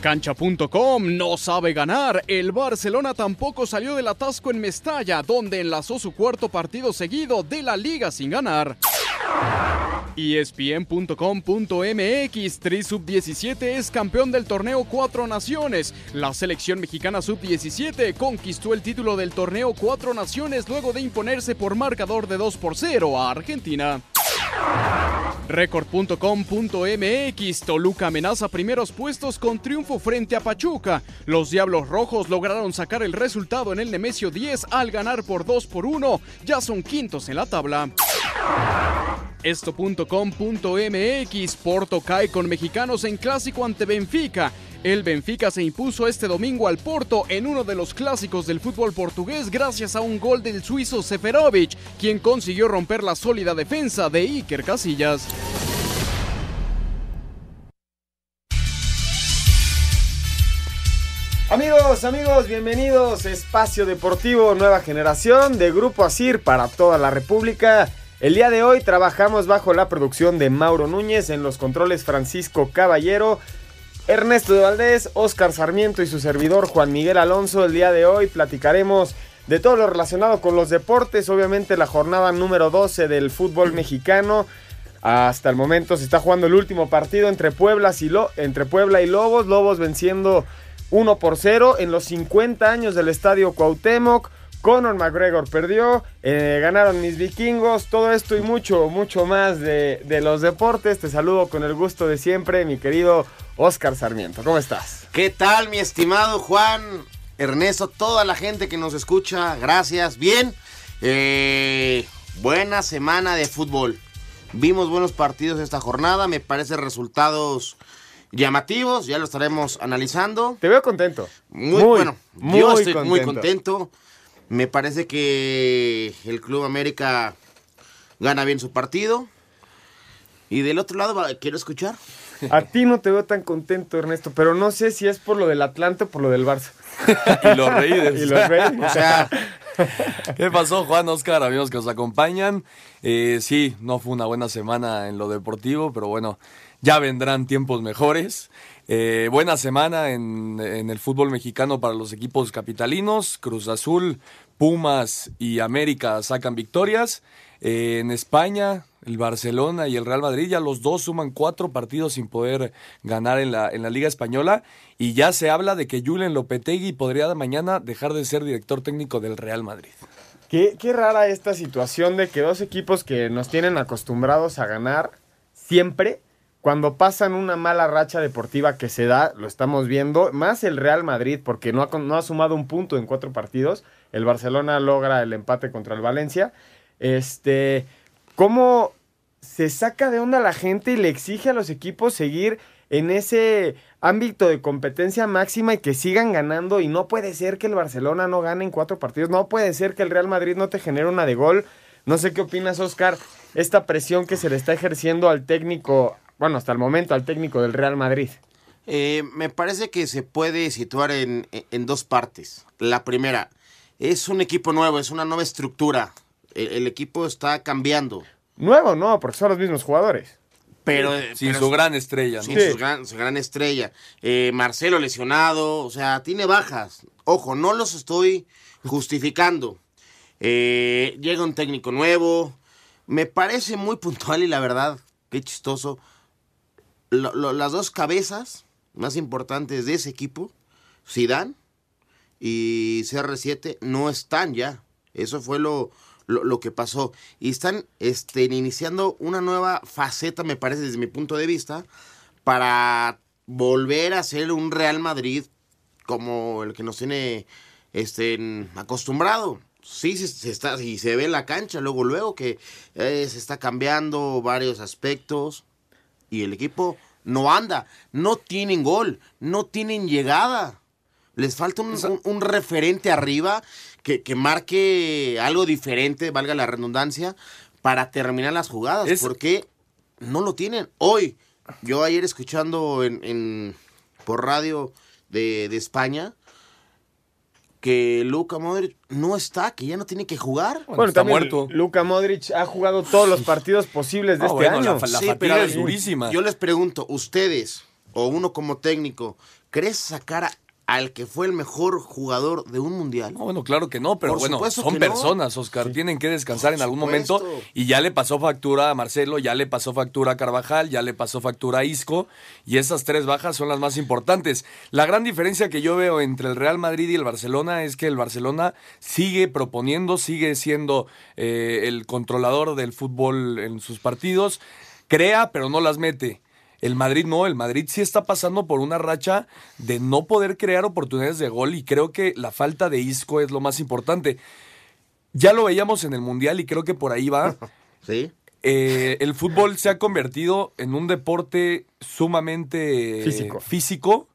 Cancha.com no sabe ganar. El Barcelona tampoco salió del atasco en Mestalla, donde enlazó su cuarto partido seguido de la liga sin ganar. ESPN.com.mx Tri Sub 17 es campeón del torneo Cuatro Naciones. La selección mexicana Sub 17 conquistó el título del torneo Cuatro Naciones luego de imponerse por marcador de 2 por 0 a Argentina. Record.com.mx Toluca amenaza primeros puestos con triunfo frente a Pachuca. Los Diablos Rojos lograron sacar el resultado en el Nemesio 10 al ganar por 2 por 1. Ya son quintos en la tabla. Esto.com.mx Porto cae con mexicanos en clásico ante Benfica. El Benfica se impuso este domingo al Porto en uno de los clásicos del fútbol portugués gracias a un gol del suizo Seferovic, quien consiguió romper la sólida defensa de Iker Casillas. Amigos, amigos, bienvenidos Espacio Deportivo Nueva Generación de Grupo Asir para toda la República. El día de hoy trabajamos bajo la producción de Mauro Núñez, en los controles Francisco Caballero, Ernesto de Valdés, Oscar Sarmiento y su servidor Juan Miguel Alonso. El día de hoy platicaremos de todo lo relacionado con los deportes, obviamente la jornada número 12 del fútbol mexicano. Hasta el momento se está jugando el último partido entre, Puebla y, Lo entre Puebla y Lobos, Lobos venciendo 1 por 0 en los 50 años del estadio Cuauhtémoc. Conor McGregor perdió, eh, ganaron mis vikingos, todo esto y mucho, mucho más de, de, los deportes. Te saludo con el gusto de siempre, mi querido Oscar Sarmiento. ¿Cómo estás? ¿Qué tal, mi estimado Juan, Ernesto, toda la gente que nos escucha? Gracias. Bien, eh, buena semana de fútbol. Vimos buenos partidos esta jornada, me parece resultados llamativos, ya lo estaremos analizando. Te veo contento. Muy, bueno, muy yo estoy muy contento. Me parece que el Club América gana bien su partido. Y del otro lado, quiero escuchar. A ti no te veo tan contento, Ernesto, pero no sé si es por lo del Atlante o por lo del Barça. y los Reyes. y los Reyes. O sea, ¿Qué pasó, Juan, Oscar, amigos que nos acompañan? Eh, sí, no fue una buena semana en lo deportivo, pero bueno, ya vendrán tiempos mejores. Eh, buena semana en, el fútbol mexicano para los equipos capitalinos. Cruz Azul, Pumas y América sacan victorias. Eh, en España, el Barcelona y el Real Madrid, ya los dos suman cuatro partidos sin poder ganar en la, Liga Española. Y ya se habla de que Julen Lopetegui podría mañana dejar de ser director técnico del Real Madrid. Qué rara esta situación de que dos equipos que nos tienen acostumbrados a ganar siempre cuando pasan una mala racha deportiva que se da, lo estamos viendo, más el Real Madrid, porque no ha, no ha sumado un punto en cuatro partidos, el Barcelona logra el empate contra el Valencia, este, ¿cómo se saca de onda la gente y le exige a los equipos seguir en ese ámbito de competencia máxima y que sigan ganando y no puede ser que el Barcelona no gane en cuatro partidos, no puede ser que el Real Madrid no te genere una de gol. No sé qué opinas, Oscar, esta presión que se le está ejerciendo al técnico bueno, hasta el momento al técnico del Real Madrid? Eh, me parece que se puede situar en, en, dos partes. La primera, es un equipo nuevo, es una nueva estructura. El, el equipo está cambiando. Nuevo, no, porque son los mismos jugadores. Pero, sin pero, su gran estrella, sin sí. su, gran, su, gran, estrella. Eh, Marcelo lesionado, o sea, tiene bajas. Ojo, no los estoy justificando. Eh, llega un técnico nuevo. Me parece muy puntual y la verdad, qué chistoso las dos cabezas más importantes de ese equipo, Zidane y CR7, no están ya. Eso fue lo, lo, que pasó. Y están este, iniciando una nueva faceta, me parece, desde mi punto de vista, para volver a ser un Real Madrid como el que nos tiene este, acostumbrado. Sí, se, se está, y se ve en la cancha, luego, luego que eh, se está cambiando varios aspectos y el equipo no anda, no tienen gol, no tienen llegada. Les falta un, un- un referente arriba que, que marque algo diferente, valga la redundancia, para terminar las jugadas. Es- Porque no lo tienen. Hoy, yo ayer escuchando en, en- por radio de, de España que Luka Modric no está, que ya no tiene que jugar. Bueno, está muerto. Luka Modric ha jugado todos los partidos posibles de Ah, este bueno, año. la la Sí, pero es durísima. Yo les pregunto, ustedes, o uno como técnico, ¿crees sacar a- al que fue el mejor jugador de un mundial? No, bueno, claro que no, pero Por bueno, son no. personas, Oscar. Tienen que descansar en algún momento. Y ya le pasó factura a Marcelo, ya le pasó factura a Carvajal, ya le pasó factura a Isco. Y esas tres bajas son las más importantes. La gran diferencia que yo veo entre el Real Madrid y el Barcelona es que el Barcelona sigue proponiendo, sigue siendo eh, el controlador del fútbol en sus partidos. Crea, pero no las mete. El Madrid no, el Madrid sí está pasando por una racha de no poder crear oportunidades de gol y creo que la falta de Isco es lo más importante. Ya lo veíamos en el Mundial y creo que por ahí va. Sí. Eh, el fútbol se ha convertido en un deporte sumamente Físico. físico,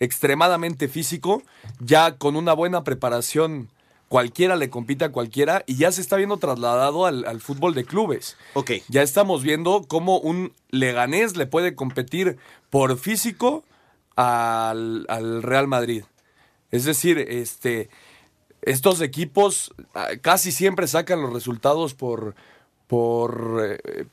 extremadamente físico, ya con una buena preparación cualquiera le compite a cualquiera y ya se está viendo trasladado al, al fútbol de clubes. Ok. Ya estamos viendo cómo un Leganés le puede competir por físico al, al Real Madrid. Es decir, este, estos equipos ah, casi siempre sacan los resultados por, por eh,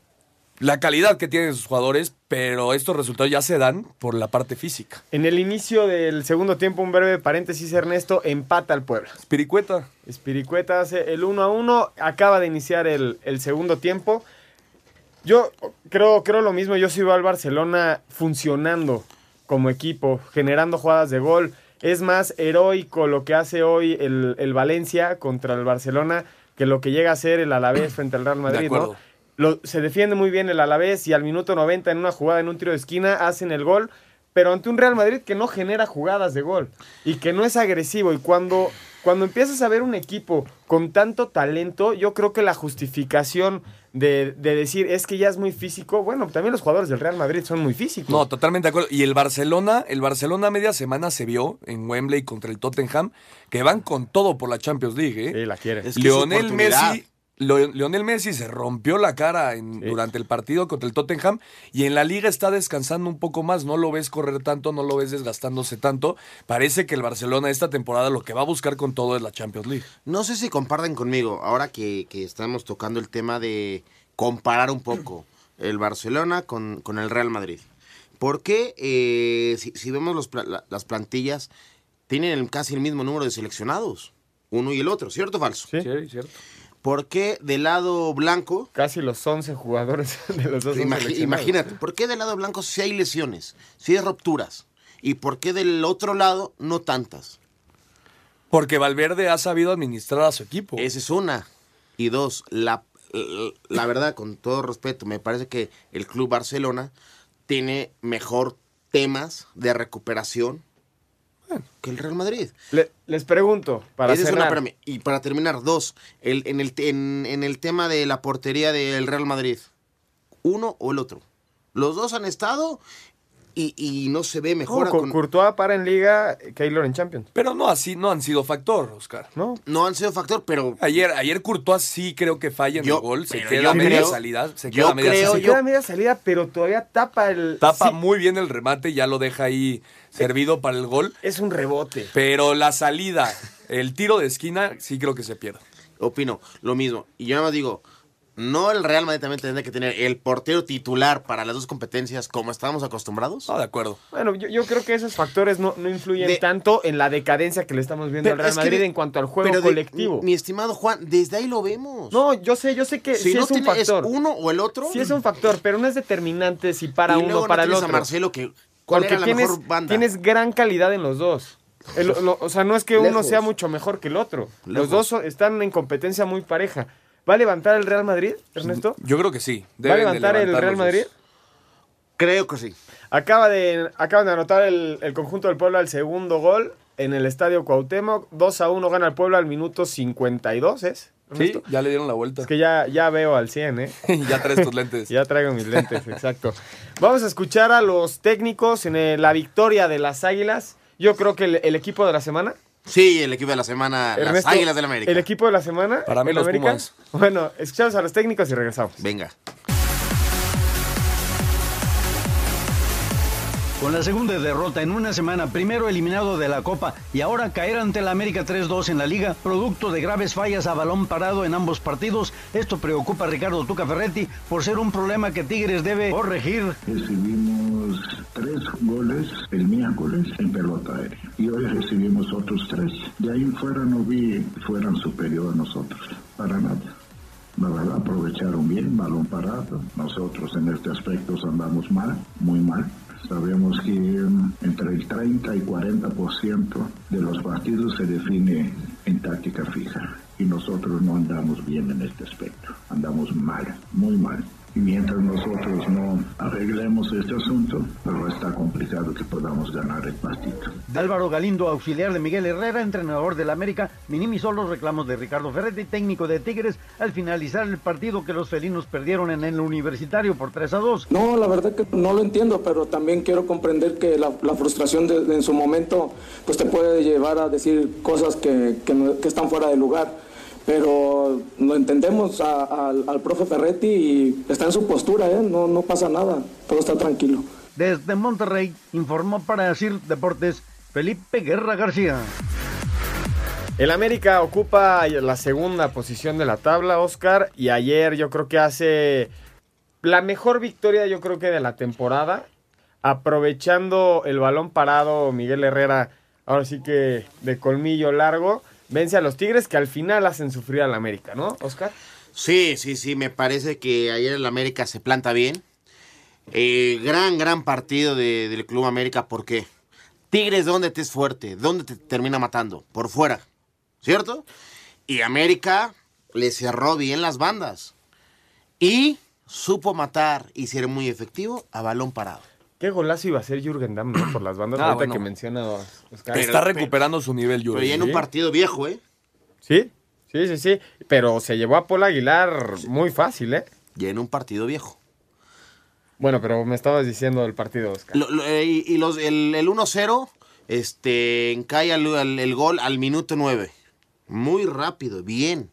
la calidad que tienen sus jugadores, pero estos resultados ya se dan por la parte física. En el inicio del segundo tiempo, un breve paréntesis, Ernesto, empata al Puebla. Spiricueta. Espiricueta hace el 1 a 1, acaba de iniciar el, el segundo tiempo. Yo creo, creo lo mismo, yo veo al Barcelona funcionando como equipo, generando jugadas de gol. Es más heroico lo que hace hoy el, el Valencia contra el Barcelona que lo que llega a hacer el Alavés frente al Real Madrid, ¿no? Lo- se defiende muy bien el Alavés y al minuto 90 en una jugada, en un tiro de esquina, hacen el gol, pero ante un Real Madrid que no genera jugadas de gol y que no es agresivo. Y cuando, cuando empiezas a ver un equipo con tanto talento, yo creo que la justificación de, de decir es que ya es muy físico, bueno, también los jugadores del Real Madrid son muy físicos. No, totalmente de acuerdo. Y el Barcelona, el Barcelona a media semana se vio en Wembley contra el Tottenham que van con todo por la Champions League. ¿eh? Sí, la quiere. Es que Lionel. Messi, Lionel Messi se rompió la cara en- Sí. durante el partido contra el Tottenham y en la liga está descansando un poco más. No lo ves correr tanto, no lo ves desgastándose tanto. Parece que el Barcelona esta temporada lo que va a buscar con todo es la Champions League. No sé si comparten conmigo, ahora que, que estamos tocando el tema de comparar un poco el Barcelona con, con el Real Madrid. Porque eh, si, si vemos los pla- la- las plantillas, tienen casi el mismo número de seleccionados, uno y el otro, ¿cierto o falso? Sí. cierto. ¿Por qué del lado blanco Casi los 11 jugadores de los dos imagínate, ¿por qué del lado blanco sí hay lesiones, sí hay rupturas? ¿Y por qué del otro lado no tantas? Porque Valverde ha sabido administrar a su equipo. Esa es una. Y dos, la, la verdad, con todo respeto, me parece que el Club Barcelona tiene mejor temas de recuperación que el Real Madrid. Le- les pregunto, para una, espérame. y para terminar, dos, el, en, el, en, en el tema de la portería del Real Madrid, uno o el otro. Los dos han estado y, y no se ve No, mejor. Cu- Courtois para en Liga, Keylor en Champions. Pero no así, no han sido factor, Oscar. ¿No? no han sido factor, pero Ayer, ayer Courtois sí creo que falla en Yo- el gol, se queda media creo- salida, se queda a media creo- Se salida. yo- media salida, pero todavía tapa el. Tapa sí, muy bien el remate, ya lo deja ahí servido para el gol. Es un rebote. Pero la salida, el tiro de esquina, sí creo que se pierde. opino lo mismo. Y yo nada más digo, no el Real Madrid también tendría que tener el portero titular para las dos competencias como estábamos acostumbrados. No, de acuerdo. Bueno, yo, yo creo que esos factores no, no influyen De- tanto en la decadencia que le estamos viendo al Real Madrid de- en cuanto al juego pero de- colectivo. mi estimado Juan, desde ahí lo vemos. No, yo sé, yo sé que si no es un tiene- es factor. uno o el otro. Sí es un factor, pero no es determinante si para y uno o para no el otro. a Marcelo que ¿cuál Porque era la tienes, mejor banda? tienes gran calidad en los dos. El- lo- o sea, no es que uno sea mucho mejor que el otro. Los dos están en competencia muy pareja. ¿Va a levantar el Real Madrid, Ernesto? Yo creo que sí. ¿Va a levantar el Real Madrid? Creo que sí. Acaba de, acaban de anotar el, el conjunto del Puebla el segundo gol en el Estadio Cuauhtémoc. 2 a 1 gana el Puebla al minuto 52, ¿es? Sí, Ernesto? ya le dieron la vuelta. Es que ya, ya veo al 100, ¿eh? ya traes tus lentes. Ya traigo mis lentes, exacto. Vamos a escuchar a los técnicos en el- la victoria de las Águilas. Yo creo que el, el equipo de la semana. Sí, el equipo de la semana, las Águilas del América. El equipo de la semana. Para mí los América. Pumas. Bueno, escuchamos a los técnicos y regresamos. Venga. Con la segunda derrota en una semana, primero eliminado de la Copa y ahora caer ante la América 3-2 en la Liga, producto de graves fallas a balón parado en ambos partidos, esto preocupa a Ricardo Tuca Ferretti por ser un problema que Tigres debe corregir. Recibimos tres goles el miércoles en pelota aérea y hoy recibimos otros tres. De ahí fuera no vi fueran superior a nosotros, para nada. La verdad aprovecharon bien, balón parado. Nosotros en este aspecto andamos mal, muy mal. Sabemos que mm, entre el 30 y 40% de los partidos se define en táctica fija y nosotros no andamos bien en este aspecto. Andamos mal, muy mal. Y mientras nosotros no arreglemos este asunto, pero está complicado que podamos ganar el partido. Álvaro Galindo, auxiliar de Miguel Herrera, entrenador del América, minimizó los reclamos de Ricardo Ferretti, técnico de Tigres, al finalizar el partido que los felinos perdieron en el universitario por 3 a 2. No, la verdad que no lo entiendo, pero también quiero comprender que la, la frustración de, de en su momento pues te puede llevar a decir cosas que, que están fuera de lugar. Pero lo entendemos a- al, al profe Ferretti y está en su postura, ¿eh? no, no pasa nada, todo está tranquilo. Desde Monterrey informó para Sir Deportes Felipe Guerra García. El América ocupa la segunda posición de la tabla, Oscar, y ayer yo creo que hace la mejor victoria yo creo que de la temporada, aprovechando el balón parado Miguel Herrera, ahora sí que de colmillo largo, vence a los Tigres que al final hacen sufrir al América, ¿no, Oscar? Sí, sí, sí, me parece que ayer el América se planta bien. Eh, gran, gran partido de- del Club América, ¿por qué? Tigres, ¿dónde te es fuerte? ¿Dónde te termina matando? Por fuera, ¿cierto? Y América le cerró bien las bandas. Y supo matar y ser muy efectivo a balón parado. Qué golazo iba a ser Jürgen Damm, ¿no? Por las bandas Ah, ahorita bueno. que menciona Oscar. Está recuperando su nivel, Pero Jürgen. ya en un partido viejo, ¿eh? Sí, sí, sí, sí. Pero se llevó a Paul Aguilar muy fácil, ¿eh? Ya en un partido viejo. Bueno, pero me estabas diciendo del partido, Oscar. Lo- lo- eh, y y los, el, el 1-0 este, cae al- al- el gol al minuto 9. Muy rápido, bien.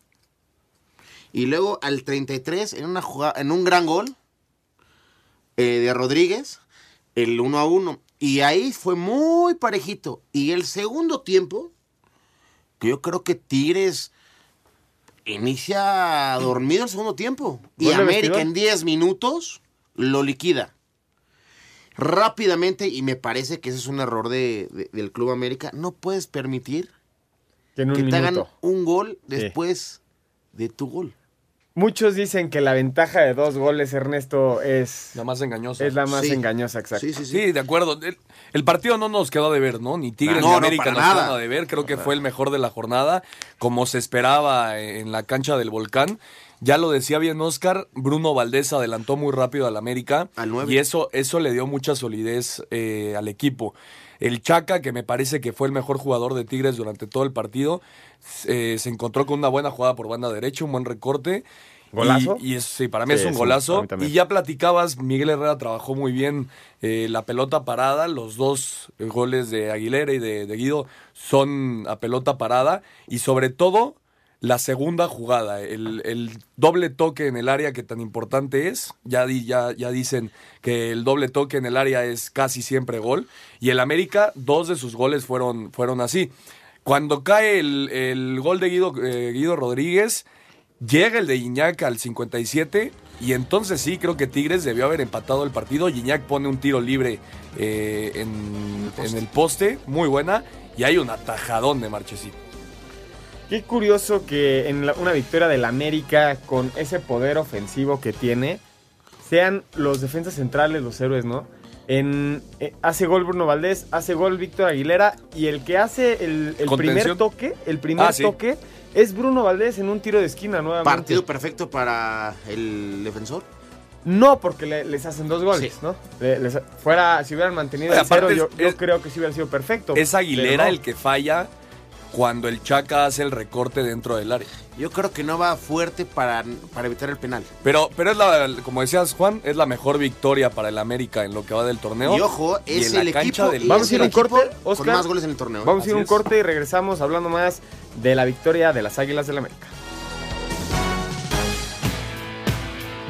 Y luego al 33, en, una jugada, en un gran gol eh, de Rodríguez, el 1 a 1. Y ahí fue muy parejito. Y el segundo tiempo, que yo creo que Tigres inicia dormido el segundo tiempo. Y ¿Gol de América en 10 minutos lo liquida. Rápidamente, y me parece que ese es un error de, de- del Club América, no puedes permitir Que te hagan un gol Sí. después de tu gol. Muchos dicen que la ventaja de dos goles, Ernesto, es La más engañosa. es la más Sí. engañosa, exacto. Sí, sí, sí. Sí, de acuerdo. El, el partido no nos quedó de ver, ¿no? Ni Tigres No, ni no, América para nos nada. quedaron de ver. Creo que fue el mejor de la jornada, como se esperaba en la cancha del Volcán. Ya lo decía bien Oscar, Bruno Valdés adelantó muy rápido al América Al nueve. y eso, eso le dio mucha solidez eh, al equipo. El Chaca, que me parece que fue el mejor jugador de Tigres durante todo el partido, eh, se encontró con una buena jugada por banda derecha, un buen recorte. ¿Golazo? Y, y es- sí, para mí Sí, es un sí, golazo. y ya platicabas, Miguel Herrera trabajó muy bien eh, la pelota parada. Los dos eh, goles de Aguilera y de, de Guido son a pelota parada. Y sobre todo, la segunda jugada, el, el doble toque en el área que tan importante es. Ya, di- ya, ya dicen que el doble toque en el área es casi siempre gol. Y el América, dos de sus goles fueron, fueron así. Cuando cae el, el gol de Guido, eh, Guido Rodríguez, llega el de Iñak al 57 y entonces sí, creo que Tigres debió haber empatado el partido. Iñak pone un tiro libre eh, en, en el poste, muy buena, y hay un atajadón de Marchesín. Qué curioso que en la- una victoria del América con ese poder ofensivo que tiene, sean los defensas centrales los héroes, ¿no? En, eh, hace gol Bruno Valdés, hace gol Víctor Aguilera y el que hace el, el primer toque, el primer Ah, sí. toque Es Bruno Valdés en un tiro de esquina nuevamente. Partido perfecto para el defensor. No, porque le- les hacen dos goles, ¿no? Le- les- fuera, si hubieran mantenido Oye, el cero, yo, es- yo es- creo que sí hubiera sido perfecto. Es Aguilera no. el que falla cuando el Chaca hace el recorte dentro del área. Yo creo que no va fuerte para, para evitar el penal. Pero, pero es la, como decías Juan, es la mejor victoria para el América en lo que va del torneo. Y ojo, Y es en la el equipo, del- Vamos a ir un corte, Oscar. con más goles en el torneo. ¿eh? Vamos a ir un es. corte y regresamos hablando más de la victoria de las Águilas del América.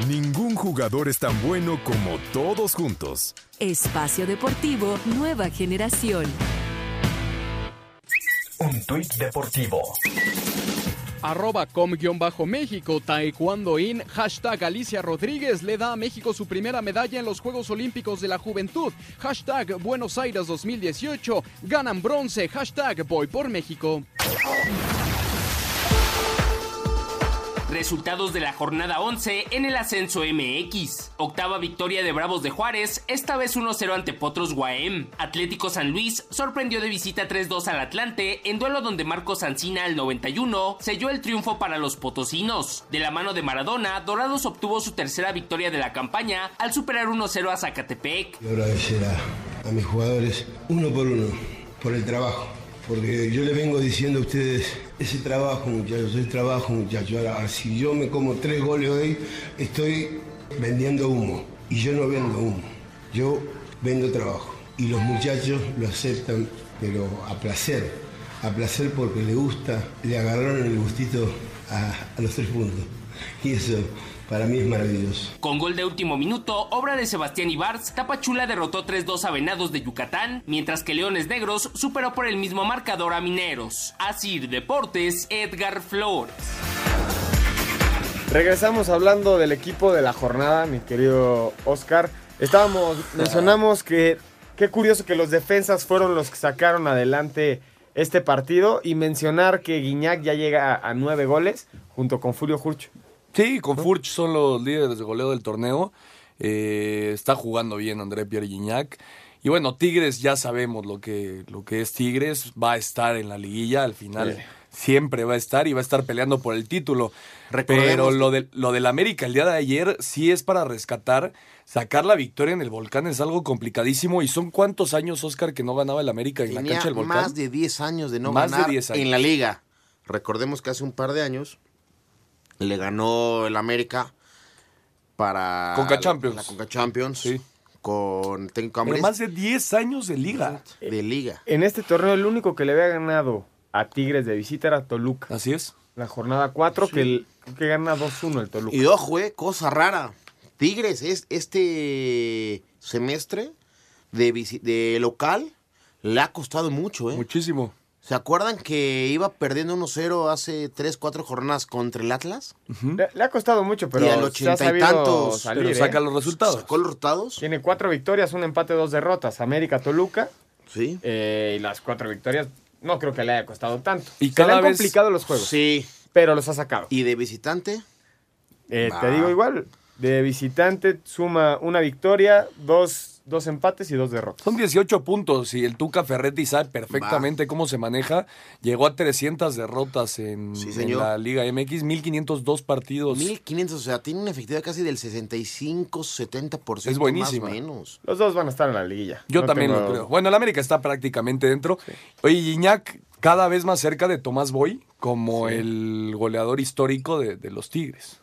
Ningún jugador es tan bueno como todos juntos. Espacio Deportivo Nueva Generación. Un tuit deportivo. Arroba com-méxico, taekwondo in, hashtag Alicia Rodríguez le da a México su primera medalla en los Juegos Olímpicos de la Juventud, hashtag Buenos Aires 2018, ganan bronce, hashtag voy por México. Resultados de la jornada 11 en el ascenso MX. Octava victoria de Bravos de Juárez, esta vez 1-0 ante Potros Guaem. Atlético San Luis sorprendió de visita 3-2 al Atlante en duelo donde Marcos Ancina al 91 selló el triunfo para los potosinos. De la mano de Maradona, Dorados obtuvo su tercera victoria de la campaña al superar 1-0 a Zacatepec. Quiero agradecer a, a mis jugadores uno por uno, por el trabajo. Porque yo les vengo diciendo a ustedes, ese trabajo muchachos, ese trabajo muchachos. Ahora, si yo me como tres goles hoy, estoy vendiendo humo. Y yo no vendo humo, yo vendo trabajo. Y los muchachos lo aceptan, pero a placer. A placer porque le gusta, le agarraron el gustito a, a los tres puntos. Y eso para mí es maravilloso. Con gol de último minuto, obra de Sebastián Ibarz, Tapachula derrotó 3-2 a Venados de Yucatán, mientras que Leones Negros superó por el mismo marcador a Mineros. Asir Deportes, Edgar Flores. Regresamos hablando del equipo de la jornada, mi querido Oscar. Estábamos, mencionamos que qué curioso que los defensas fueron los que sacaron adelante este partido y mencionar que Guiñac ya llega a, a nueve goles junto con Julio Jurcho. Sí, con Furch son los líderes de goleo del torneo. Eh, está jugando bien André Pierre Gignac. Y bueno, Tigres ya sabemos lo que, lo que es Tigres. Va a estar en la liguilla al final. Sí. Siempre va a estar y va a estar peleando por el título. Recordemos Pero lo, de, lo del América el día de ayer sí es para rescatar. Sacar la victoria en el Volcán es algo complicadísimo. ¿Y son cuántos años, Oscar, que no ganaba el América en la cancha del Volcán? más de 10 años de no Más de ganar 10 años. en la liga. Recordemos que hace un par de años le ganó el América para Conca Champions. La Conca Champions con técnico más de 10 años de liga. de liga. En este torneo el único que le había ganado a Tigres de visita era Toluca. Así es. La jornada 4 que, el- que gana 2-1 el Toluca. Y ojo, eh, cosa rara. Tigres es este semestre de, de local le ha costado mucho, ¿eh? Muchísimo. ¿Se acuerdan que iba perdiendo 1-0 hace 3, 4 jornadas contra el Atlas? le, le ha costado mucho, pero y al ochenta y tantos. salir, Pero ¿eh? saca los resultados. ¿Sacó los resultados? Tiene cuatro victorias, un empate, dos derrotas. América, Toluca. Sí. eh, y las cuatro victorias no creo que le haya costado tanto. Y Se cada le han vez- complicado los juegos, Sí. pero los ha sacado. ¿Y de visitante? Eh, te digo igual, de visitante suma una victoria, dos, dos empates y dos derrotas. Son 18 puntos y el Tuca Ferretti sabe perfectamente cómo se maneja. Llegó a 300 derrotas en, Sí, la Liga MX, 1502 partidos. 1500, o sea, tiene una efectividad casi del 65-70%. Es buenísima. Más o menos. Los dos van a estar en la liguilla. Yo No también tengo- lo creo. Bueno, el América está prácticamente dentro. Oye, Gignac cada vez más cerca de Tomás Boy como el goleador histórico de, de los Tigres.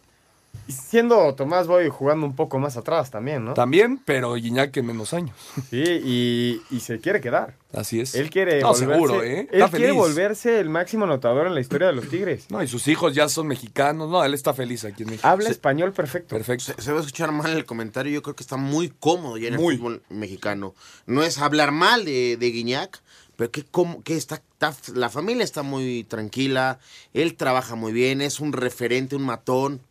Siendo Tomás Boy jugando un poco más atrás también, ¿no? También, pero Gignac en menos años. Sí, y, y se quiere quedar. Así es. Él quiere No, volverse, seguro, ¿eh? Él Está quiere feliz. volverse el máximo anotador en la historia de los Tigres. No, y sus hijos ya son mexicanos. No, él está feliz aquí en México. Habla español perfecto. Perfecto. Se, se va a escuchar mal el comentario. Yo creo que está muy cómodo ya en Muy. el fútbol mexicano. No es hablar mal de, de Guiñac, pero que, como, que está, está- la familia está muy tranquila. Él trabaja muy bien, es un referente, un matón.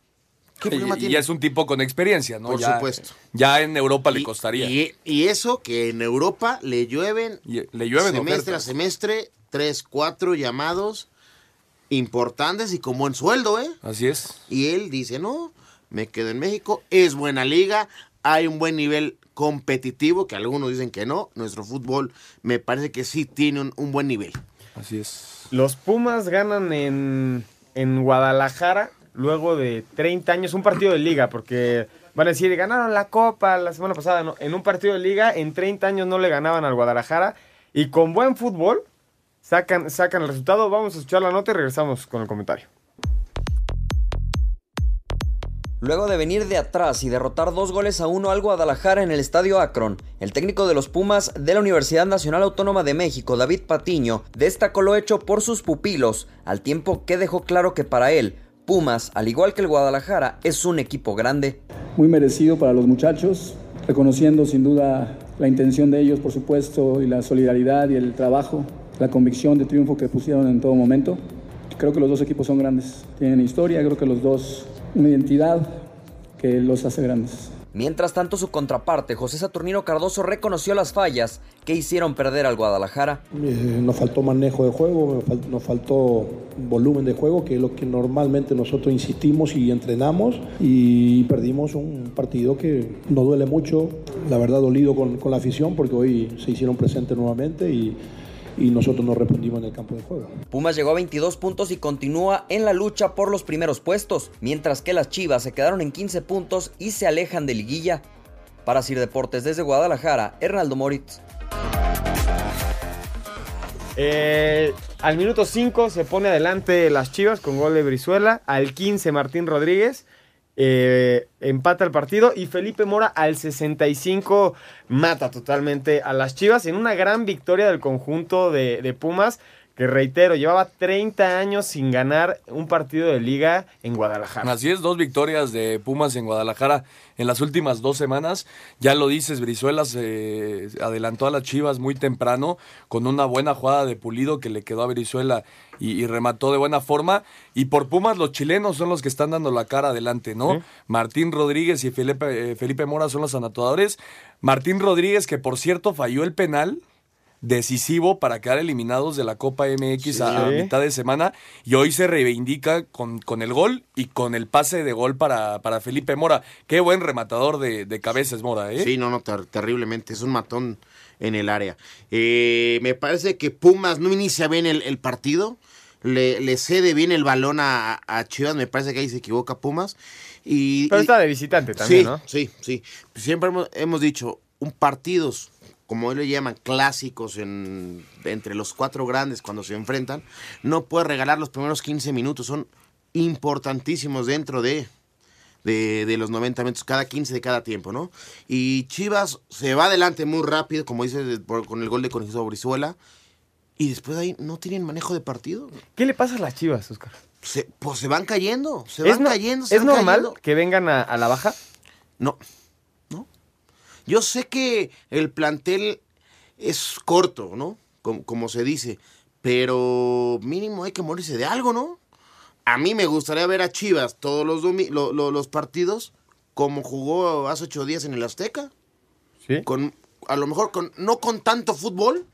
¿Qué problema Y, y tiene? es un tipo con experiencia, ¿no? Por Ya- supuesto. Ya en Europa le Y- costaría. Y, y eso que en Europa le llueven Y- le llueven semestre a semestre, tres, cuatro llamados importantes y con buen sueldo, ¿eh? Así es. Y él dice, no, me quedo en México, es buena liga, hay un buen nivel competitivo, que algunos dicen que no, nuestro fútbol me parece que sí tiene un, un buen nivel. Así es. Los Pumas ganan en, en Guadalajara luego de 30 años, un partido de liga, porque van a decir, ganaron la copa la semana pasada, en un partido de liga, en 30 años no le ganaban al Guadalajara, y con buen fútbol sacan, sacan el resultado. Vamos a escuchar la nota y regresamos con el comentario. Luego de venir de atrás y derrotar dos goles a uno al Guadalajara en el Estadio Akron, el técnico de los Pumas de la Universidad Nacional Autónoma de México, David Patiño, destacó lo hecho por sus pupilos, al tiempo que dejó claro que para él, Pumas, al igual que el Guadalajara, es un equipo grande. Muy merecido para los muchachos, reconociendo sin duda la intención de ellos, por supuesto, y la solidaridad y el trabajo, la convicción de triunfo que pusieron en todo momento. Creo que los dos equipos son grandes, tienen historia, creo que los dos una identidad que los hace grandes. Mientras tanto, su contraparte, José Saturnino Cardoso, reconoció las fallas que hicieron perder al Guadalajara. Eh, nos faltó manejo de juego, nos faltó volumen de juego, que es lo que normalmente nosotros insistimos y entrenamos, y perdimos un partido que nos duele mucho, la verdad dolido con, con la afición, porque hoy se hicieron presentes nuevamente y y nosotros no respondimos en el campo de juego. Pumas llegó a 22 puntos y continúa en la lucha por los primeros puestos, mientras que las Chivas se quedaron en 15 puntos y se alejan de liguilla. Para Sir Deportes desde Guadalajara, Hernaldo Moritz. Eh, al minuto 5 se pone adelante las Chivas con gol de Brizuela. Al 15 Martín Rodríguez. Eh, empata el partido y Felipe Mora al 65 mata totalmente a las Chivas en una gran victoria del conjunto de, de Pumas que reitero, llevaba 30 años sin ganar un partido de liga en Guadalajara. Así es, dos victorias de Pumas en Guadalajara en las últimas dos semanas. Ya lo dices, Brizuela se adelantó a las Chivas muy temprano con una buena jugada de pulido que le quedó a Brizuela y, remató de buena forma. Y por Pumas los chilenos son los que están dando la cara adelante, ¿no? Martín Rodríguez y Felipe, eh, Felipe Mora son los anotadores. Martín Rodríguez, que por cierto falló el penal decisivo para quedar eliminados de la Copa MX a, mitad de semana y hoy se reivindica con, con, el gol y con el pase de gol para, para Felipe Mora. Qué buen rematador de, de cabezas Mora, ¿eh? Sí, no, no, terriblemente. Es un matón en el área. Eh, me parece que Pumas no inicia bien el, partido. Le, cede bien el balón a, Chivas. Me parece que ahí se equivoca Pumas. Y, Pero está de visitante también, ¿no? Sí, sí. Siempre hemos, hemos dicho, un partidos como hoy le llaman, clásicos en, entre los cuatro grandes cuando se enfrentan, no puede regalar los primeros 15 minutos. Son importantísimos dentro de, de, los 90 minutos, cada 15 de cada tiempo, ¿no? Y Chivas se va adelante muy rápido, como dice, con el gol de Conejo Brizuela, y después ahí no tienen manejo de partido. ¿Qué le pasa a las Chivas, Oscar? pues se van cayendo, se van cayendo. ¿Es normal que vengan a la baja? No. Yo sé que el plantel es corto, ¿no? Como, se dice, pero mínimo hay que morirse de algo, ¿no? A mí me gustaría ver a Chivas todos los, los partidos como jugó hace ocho días en el Azteca. Sí. Con, a lo mejor con, no con tanto fútbol,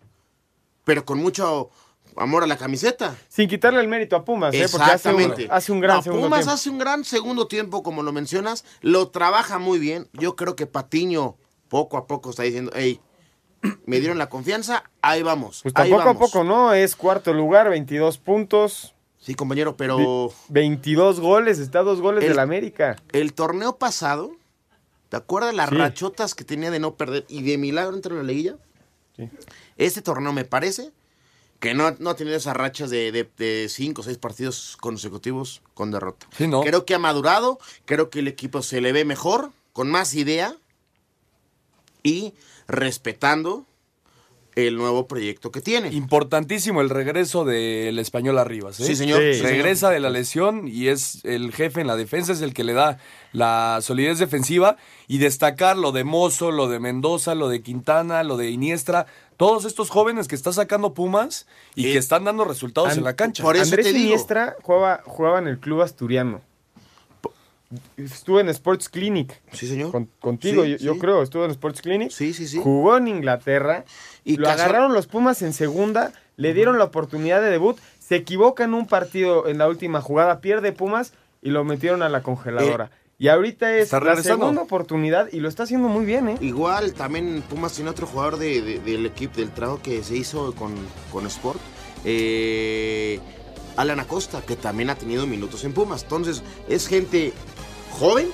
pero con mucho amor a la camiseta. Sin quitarle el mérito a Pumas, ¿eh? Porque hace un, hace un gran segundo Pumas tiempo. hace un gran segundo tiempo, como lo mencionas, lo trabaja muy bien. Yo creo que Patiño poco a poco está diciendo, hey, me dieron la confianza, ahí vamos. Pues ahí tampoco a poco, ¿no? Es cuarto lugar, 22 puntos. Sí, compañero, pero... 22 goles, está dos goles del América. El torneo pasado, ¿te acuerdas las rachotas que tenía de no perder y de milagro entre la liguilla? Sí. Este torneo me parece que no, no ha tenido esas rachas de, de, cinco o seis partidos consecutivos con derrota. Sí, no. Creo que ha madurado, creo que el equipo se le ve mejor, con más idea y respetando el nuevo proyecto que tiene. Importantísimo el regreso del español Arribas. ¿eh? Sí, señor. Regresa de la lesión y es el jefe en la defensa, es el que le da la solidez defensiva y destacar lo de Mozo, lo de Mendoza, lo de Quintana, lo de Iniestra, todos estos jóvenes que está sacando Pumas y que están dando resultados en la cancha. Por eso Andrés Iniestra jugaba, jugaba en el club asturiano. Estuve en Sports Clinic. Sí, señor. contigo, yo, creo. Estuvo en Sports Clinic. Sí, sí, sí. Jugó en Inglaterra. Y lo agarraron los Pumas en segunda. Le dieron la oportunidad de debut. Se equivoca en un partido en la última jugada. Pierde Pumas y lo metieron a la congeladora. Eh, y ahorita es la segunda oportunidad y lo está haciendo muy bien, ¿eh? Igual también Pumas tiene otro jugador del equipo, del trabajo que se hizo con, con Sport. Eh Alan Acosta, que también ha tenido minutos en Pumas. Entonces, es gente joven,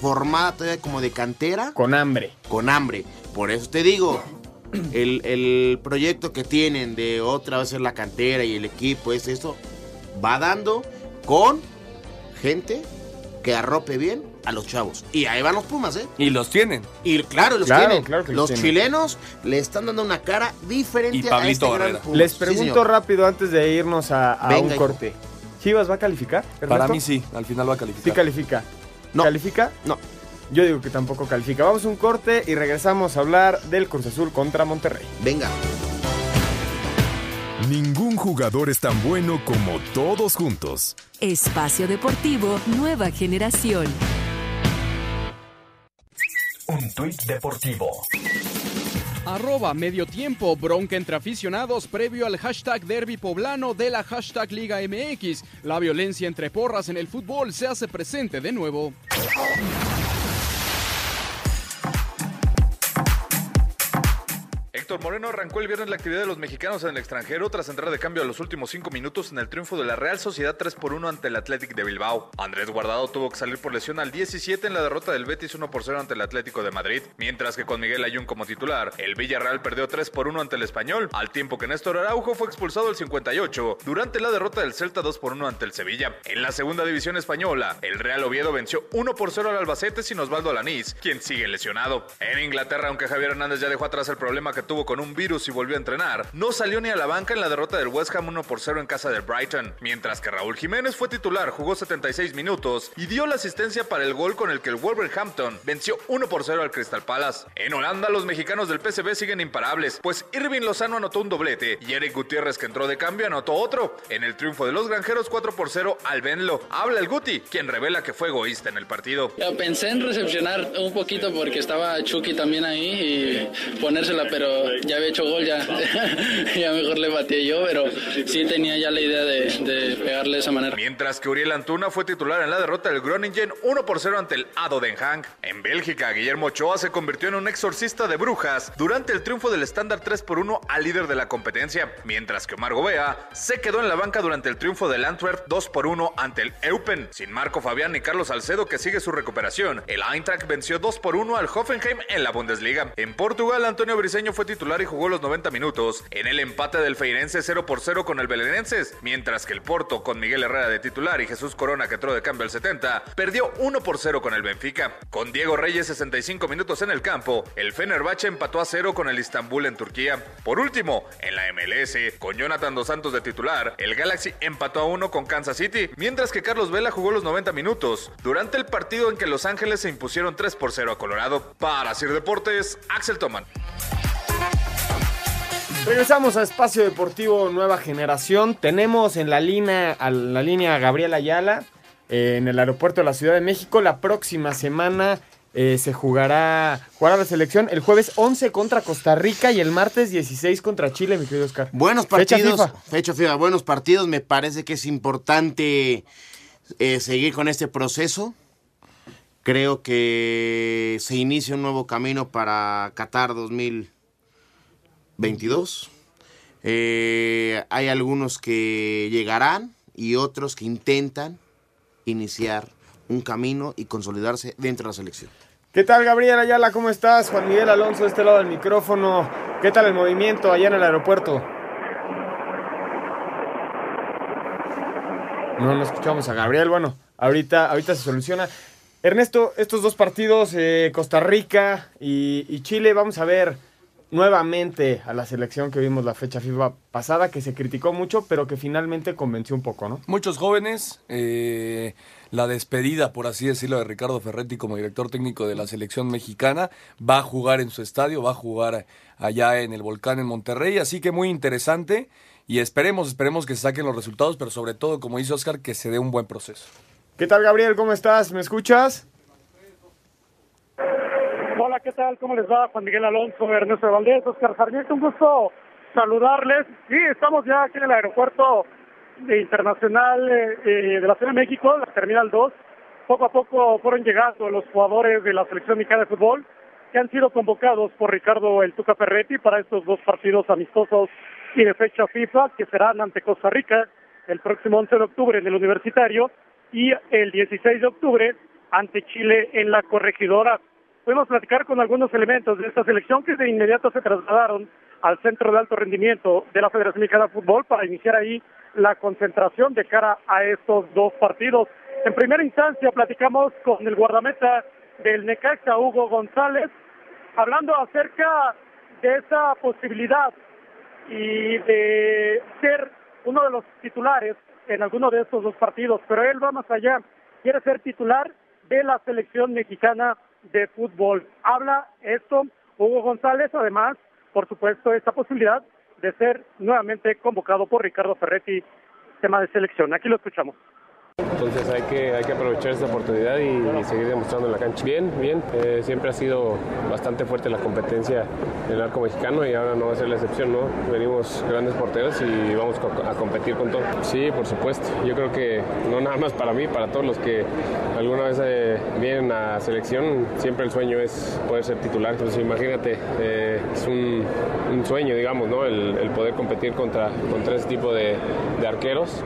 formada todavía como de cantera. Con hambre. Con hambre. Por eso te digo, el, el proyecto que tienen de otra vez ser la cantera y el equipo, es esto, va dando con gente que arrope bien a los chavos. Y ahí van los Pumas, ¿eh? Y los tienen. Y claro, los Claro, tienen. claro que los los tienen. chilenos le están dando una cara diferente Y a Pablito este gran Barrera. Pumas. Les pregunto rápido antes de irnos a, a Venga, un hijo. ¿Chivas va a calificar? Para mí sí, al final va a calificar. Sí califica. No. ¿Califica? No. Yo digo que tampoco califica. Vamos a un corte y regresamos a hablar del Cruz Azul contra Monterrey. Venga. Ningún jugador es tan bueno como todos juntos. Espacio Deportivo Nueva Generación. Un tuit deportivo. Arroba medio tiempo, bronca entre aficionados previo al hashtag derby poblano de la hashtag Liga MX. La violencia entre porras en el fútbol se hace presente de nuevo. Héctor Moreno arrancó el viernes la actividad de los mexicanos en el extranjero tras entrar de cambio a los últimos cinco minutos en el triunfo de la Real Sociedad 3 por 1 ante el Athletic de Bilbao. Andrés Guardado tuvo que salir por lesión al 17 en la derrota del Betis 1 por 0 ante el Atlético de Madrid, mientras que con Miguel Ayun como titular, el Villarreal perdió 3 por 1 ante el Español, al tiempo que Néstor Araujo fue expulsado al 58 durante la derrota del Celta 2 por 1 ante el Sevilla. En la segunda división española, el Real Oviedo venció 1 por 0 al Albacete sin Osvaldo Alanís, quien sigue lesionado. En Inglaterra, aunque Javier Hernández ya dejó atrás el problema que tuvo con un virus y volvió a entrenar, no salió ni a la banca en la derrota del West Ham 1 por 0 en casa del Brighton, mientras que Raúl Jiménez fue titular, jugó 76 minutos y dio la asistencia para el gol con el que el Wolverhampton venció 1 por 0 al Crystal Palace. En Holanda, los mexicanos del PSV siguen imparables, pues Irving Lozano anotó un doblete y Eric Gutiérrez, que entró de cambio, anotó otro. En el triunfo de los granjeros 4 por 0 al Venlo, habla el Guti, quien revela que fue egoísta en el partido. Pensé en recepcionar un poquito porque estaba Chucky también ahí y ponérsela, pero ya había hecho gol, ya, ya mejor le batí yo, pero sí tenía ya la idea de, pegarle de esa manera. Mientras que Uriel Antuna fue titular en la derrota del Groningen 1 por 0 ante el Ado Den Haag. En Bélgica, Guillermo Ochoa se convirtió en un exorcista de brujas durante el triunfo del estándar 3 por 1 al líder de la competencia, mientras que Omar Gobea se quedó en la banca durante el triunfo del Antwerp 2 por 1 ante el Eupen. Sin Marco Fabián ni Carlos Salcedo que sigue su recuperación, el Eintracht venció 2 por 1 al Hoffenheim en la Bundesliga. En Portugal, Antonio Briseño fue titular y jugó los 90 minutos en el empate del Feirense 0 por 0 con el Belenenses, mientras que el Porto con Miguel Herrera de titular y Jesús Corona que entró de cambio al 70 perdió 1 por 0 con el Benfica. Con Diego Reyes 65 minutos en el campo, el Fenerbahce empató a 0 con el Istanbul en Turquía. Por último, en la MLS, con Jonathan Dos Santos de titular, el Galaxy empató a 1 con Kansas City, mientras que Carlos Vela jugó los 90 minutos durante el partido en que Los Ángeles se impusieron 3 por 0 a Colorado. Para Sir Deportes, Axel Toman. Regresamos a Espacio Deportivo Nueva Generación. Tenemos en la línea, a la línea Gabriel Ayala eh, en el aeropuerto de la Ciudad de México. La próxima semana eh, se jugará, jugará la selección el jueves 11 contra Costa Rica y el martes 16 contra Chile, mi querido Oscar. Buenos Fecha partidos. FIFA. Fecha FIFA, buenos partidos. Me parece que es importante eh, seguir con este proceso. Creo que se inicia un nuevo camino para Qatar 2022. Eh, hay algunos que llegarán y otros que intentan iniciar un camino y consolidarse dentro de la selección. ¿Qué tal, Gabriel Ayala? ¿Cómo estás? Juan Miguel Alonso, de este lado del micrófono. ¿Qué tal el movimiento allá en el aeropuerto? No, no escuchamos a Gabriel. Bueno, ahorita, ahorita se soluciona. Ernesto, estos dos partidos, eh, Costa Rica y Chile, vamos a ver nuevamente a la selección que vimos la fecha FIFA pasada, que se criticó mucho, pero que finalmente convenció un poco, ¿no? Muchos jóvenes, eh, la despedida, por así decirlo, de Ricardo Ferretti como director técnico de la selección mexicana, va a jugar en su estadio, va a jugar allá en el Volcán en Monterrey, así que muy interesante y esperemos, esperemos que se saquen los resultados, pero sobre todo, como dice Oscar, que se dé un buen proceso. ¿Qué tal, Gabriel? ¿Cómo estás? ¿Me escuchas? Hola, ¿qué tal? ¿Cómo les va? Juan Miguel Alonso, Ernesto Valdés, Oscar Sarmiento, un gusto saludarles. Sí, estamos ya aquí en el aeropuerto internacional eh, eh, de la Ciudad de México, la Terminal 2. Poco a poco fueron llegando los jugadores de la selección mexicana de fútbol que han sido convocados por Ricardo El Tuca Ferretti para estos dos partidos amistosos y de fecha FIFA que serán ante Costa Rica el próximo 11 de octubre en el Universitario y el 16 de octubre ante Chile en la corregidora. Pudimos platicar con algunos elementos de esta selección que de inmediato se trasladaron al Centro de Alto Rendimiento de la Federación Mexicana de Fútbol para iniciar ahí la concentración de cara a estos dos partidos. En primera instancia platicamos con el guardameta del Necaxa, Hugo González, hablando acerca de esa posibilidad y de ser uno de los titulares en alguno de estos dos partidos, pero él va más allá, quiere ser titular de la selección mexicana de fútbol. Habla esto Hugo González, además, por supuesto, esta posibilidad de ser nuevamente convocado por Ricardo Ferretti, tema de selección. Aquí lo escuchamos. Entonces hay que, hay que aprovechar esta oportunidad y, seguir demostrando en la cancha. Bien, bien, eh, siempre ha sido bastante fuerte la competencia en el arco mexicano y ahora no va a ser la excepción, ¿no? Venimos grandes porteros y vamos a competir con todo. Sí, por supuesto. Yo creo que no nada más para mí, para todos los que alguna vez eh, vienen a selección, siempre el sueño es poder ser titular. Entonces imagínate, eh, es un, sueño, digamos, ¿no? El, poder competir contra, contra ese tipo de, de arqueros.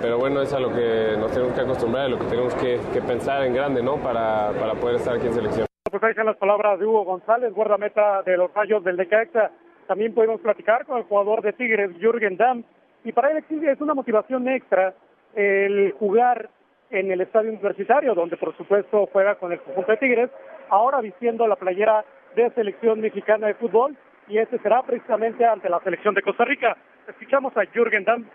pero bueno, es a lo que nos tenemos que acostumbrar, a lo que tenemos que, pensar en grande, ¿no? Para, para poder estar aquí en selección. Pues ahí están las palabras de Hugo González, guardameta de los Rayos del Necaxa. También podemos platicar con el jugador de Tigres, Jürgen Damm. Y para él es una motivación extra el jugar en el estadio universitario, donde por supuesto juega con el conjunto de Tigres, ahora vistiendo la playera de selección mexicana de fútbol, y este será precisamente ante la selección de Costa Rica. Escuchamos a Jürgen Damm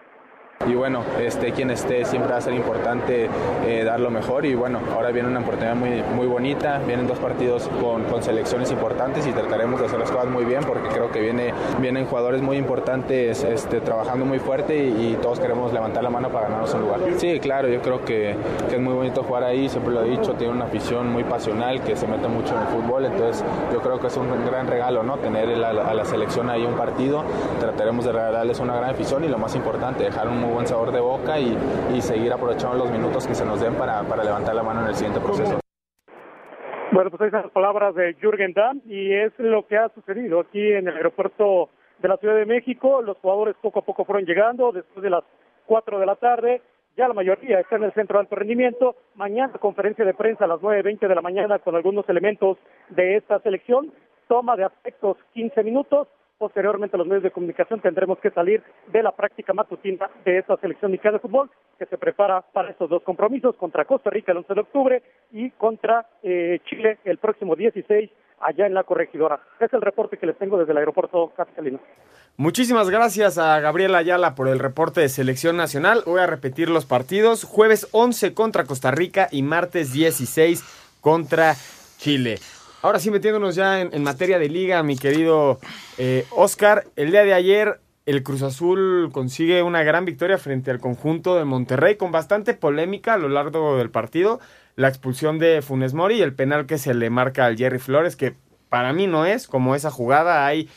y bueno, este, quien esté siempre va a ser importante eh, dar lo mejor. Y bueno, ahora viene una oportunidad muy, muy bonita, vienen dos partidos con, con, selecciones importantes y trataremos de hacer las cosas muy bien porque creo que viene, vienen jugadores muy importantes este, trabajando muy fuerte y, todos queremos levantar la mano para ganarnos un lugar. Sí, claro, yo creo que, que, es muy bonito jugar ahí, siempre lo he dicho, tiene una afición muy pasional que se mete mucho en el fútbol, entonces yo creo que es un gran regalo, ¿no? Tener a a la selección ahí un partido, trataremos de regalarles una gran afición y lo más importante, dejar un muy buen sabor de boca y, y seguir aprovechando los minutos que se nos den para, para levantar la mano en el siguiente proceso. Bueno, pues están las palabras de Jürgen Damm y es lo que ha sucedido aquí en el aeropuerto de la Ciudad de México. Los jugadores poco a poco fueron llegando después de las 4 de la tarde. Ya la mayoría está en el centro de alto rendimiento. Mañana conferencia de prensa a las 9.20 de la mañana con algunos elementos de esta selección. Toma de aspectos 15 minutos Posteriormente, los medios de comunicación tendremos que salir de la práctica matutina de esta selección mexicana de fútbol que se prepara para estos dos compromisos contra Costa Rica el 11 de octubre y contra eh, Chile el próximo 16 allá en la corregidora. Es el reporte que les tengo desde el aeropuerto capitalino. Muchísimas gracias a Gabriela Ayala por el reporte de selección nacional. Voy a repetir los partidos. Jueves 11 contra Costa Rica y martes 16 contra Chile. Ahora sí, metiéndonos ya en, materia de liga, mi querido eh, Oscar, el día de ayer el Cruz Azul consigue una gran victoria frente al conjunto de Monterrey con bastante polémica a lo largo del partido. La expulsión de Funes Mori y el penal que se le marca al Jerry Flores, que para mí no es como esa jugada hay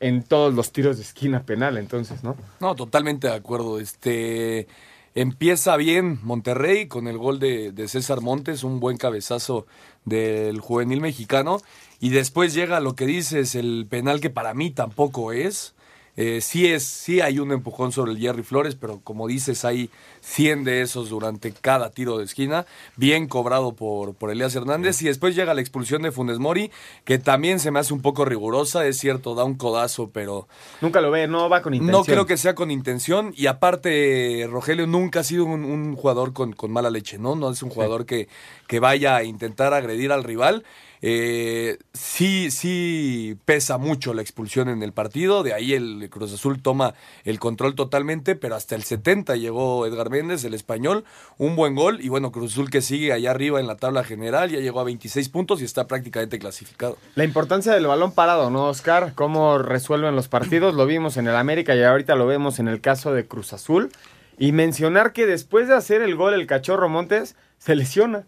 en todos los tiros de esquina penal, entonces, ¿no? No, totalmente de acuerdo. Este empieza bien Monterrey con el gol de, César Montes, un buen cabezazo del juvenil mexicano. Y después llega lo que dices, el penal que para mí tampoco es. Eh, sí es, sí hay un empujón sobre el Jerry Flores, pero como dices, hay 100 de esos durante cada tiro de esquina, bien cobrado por, por Elías Hernández, y después llega la expulsión de Funes Mori, que también se me hace un poco rigurosa, es cierto, da un codazo, pero... Nunca lo ve, no va con intención. No creo que sea con intención, y aparte, Rogelio nunca ha sido un, jugador con, con, mala leche, ¿no? No es un jugador que, que vaya a intentar agredir al rival, eh, sí, sí pesa mucho la expulsión en el partido, de ahí el Cruz Azul toma el control totalmente, pero hasta el 70 llegó Edgar Méndez, el español, un buen gol y bueno, Cruz Azul que sigue allá arriba en la tabla general, ya llegó a 26 puntos y está prácticamente clasificado. La importancia del balón parado, ¿no, Oscar? ¿Cómo resuelven los partidos? Lo vimos en el América y ahorita lo vemos en el caso de Cruz Azul. Y mencionar que después de hacer el gol el cachorro Montes se lesiona.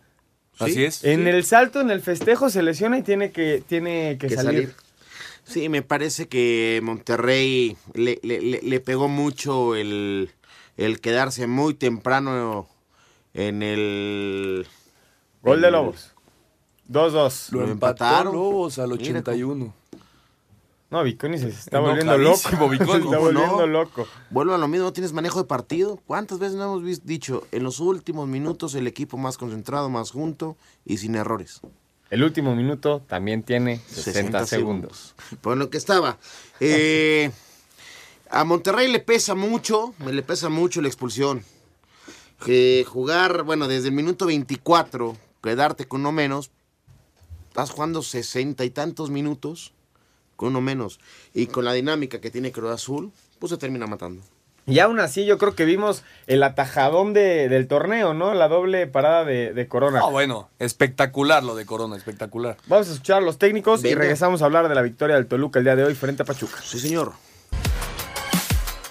Así es. En el salto, en el festejo, se lesiona y tiene que, tiene que, salir. Sí, me parece que Monterrey le, le, pegó mucho el, el, quedarse muy temprano en el... Gol de Lobos. 2-2. Lo, empataron Lobos al 81. No, Viconi se está volviendo loco. se está volviendo loco. Vuelvo a lo mismo, no tienes manejo de partido. ¿Cuántas veces no hemos dicho en los últimos minutos el equipo más concentrado, más junto y sin errores? El último minuto también tiene 60, segundos. Por lo que estaba. Eh, a Monterrey le pesa mucho, me le pesa mucho la expulsión. Que jugar, bueno, desde el minuto 24, quedarte con uno menos, estás jugando sesenta y tantos minutos con uno menos. Y con la dinámica que tiene Cruz Azul, pues se termina matando. Y aún así yo creo que vimos el atajadón de, del torneo, ¿no? La doble parada de, Corona. Ah, bueno, espectacular lo de Corona, espectacular. Vamos a escuchar a los técnicos y regresamos a hablar de la victoria del Toluca el día de hoy frente a Pachuca. Sí, señor.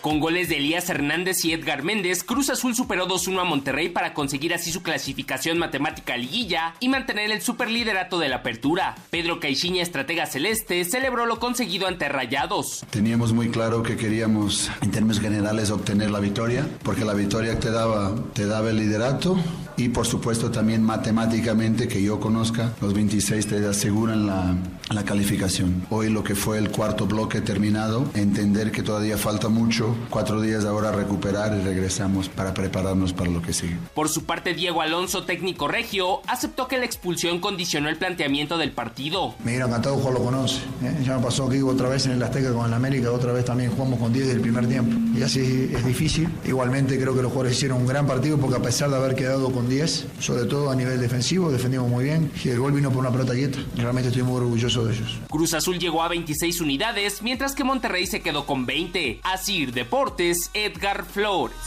Con goles de Elías Hernández y Edgar Méndez, Cruz Azul superó 2-1 a Monterrey para conseguir así su clasificación matemática a liguilla y mantener el superliderato de la apertura. Pedro Caixinha, estratega celeste, celebró lo conseguido ante Rayados. Teníamos muy claro que queríamos, en términos generales, obtener la victoria, porque la victoria te daba, te daba el liderato y, por supuesto, también matemáticamente, que yo conozca, los 26 te aseguran la, la calificación. Hoy lo que fue el cuarto bloque terminado, entender que todavía falta mucho cuatro días ahora recuperar y regresamos para prepararnos para lo que sigue. Por su parte, Diego Alonso, técnico regio, aceptó que la expulsión condicionó el planteamiento del partido. Me a todo juego lo conoce. ¿eh? Ya me pasó que otra vez en el Azteca con el América, otra vez también jugamos con 10 del primer tiempo. Y así es difícil. Igualmente creo que los jugadores hicieron un gran partido porque a pesar de haber quedado con 10, sobre todo a nivel defensivo, defendimos muy bien. Y el gol vino por una pelota quieta. Realmente estoy muy orgulloso de ellos. Cruz Azul llegó a 26 unidades, mientras que Monterrey se quedó con 20. Así de Deportes, Edgar Flores.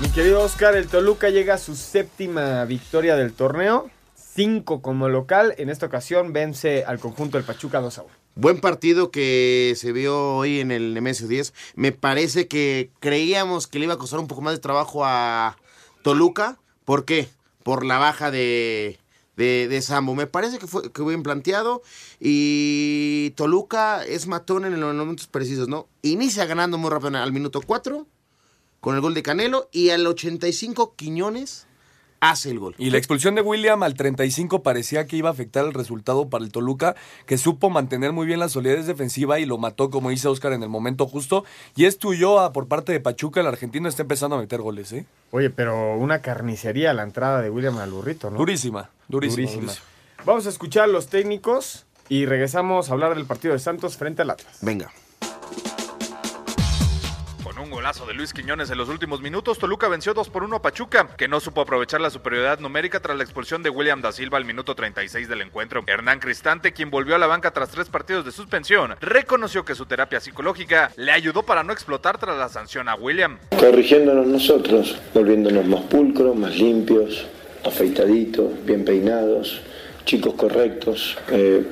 Mi querido Oscar, el Toluca llega a su séptima victoria del torneo. Cinco como local. En esta ocasión vence al conjunto del Pachuca 2 a 1. Buen partido que se vio hoy en el Nemesio 10. Me parece que creíamos que le iba a costar un poco más de trabajo a Toluca. ¿Por qué? Por la baja de, de, Sambo. Me parece que fue que bien planteado y Toluca es matón en los momentos precisos, ¿no? Inicia ganando muy rápido al minuto 4 con el gol de Canelo y al 85 Quiñones hace el gol. Y la expulsión de William al 35 parecía que iba a afectar el resultado para el Toluca, que supo mantener muy bien la solidez defensiva y lo mató, como dice Oscar, en el momento justo. Y es tuyo por parte de Pachuca, el argentino está empezando a meter goles, ¿eh? Oye, pero una carnicería la entrada de William al burrito, ¿no? Durísima, durísima. durísima. Vamos a escuchar los técnicos y regresamos a hablar del partido de Santos frente al Atlas. Venga golazo de Luis Quiñones en los últimos minutos, Toluca venció 2 por 1 a Pachuca, que no supo aprovechar la superioridad numérica tras la expulsión de William da Silva al minuto 36 del encuentro. Hernán Cristante, quien volvió a la banca tras tres partidos de suspensión, reconoció que su terapia psicológica le ayudó para no explotar tras la sanción a William. Corrigiéndonos nosotros, volviéndonos más pulcros, más limpios, afeitaditos, bien peinados, chicos correctos. Eh,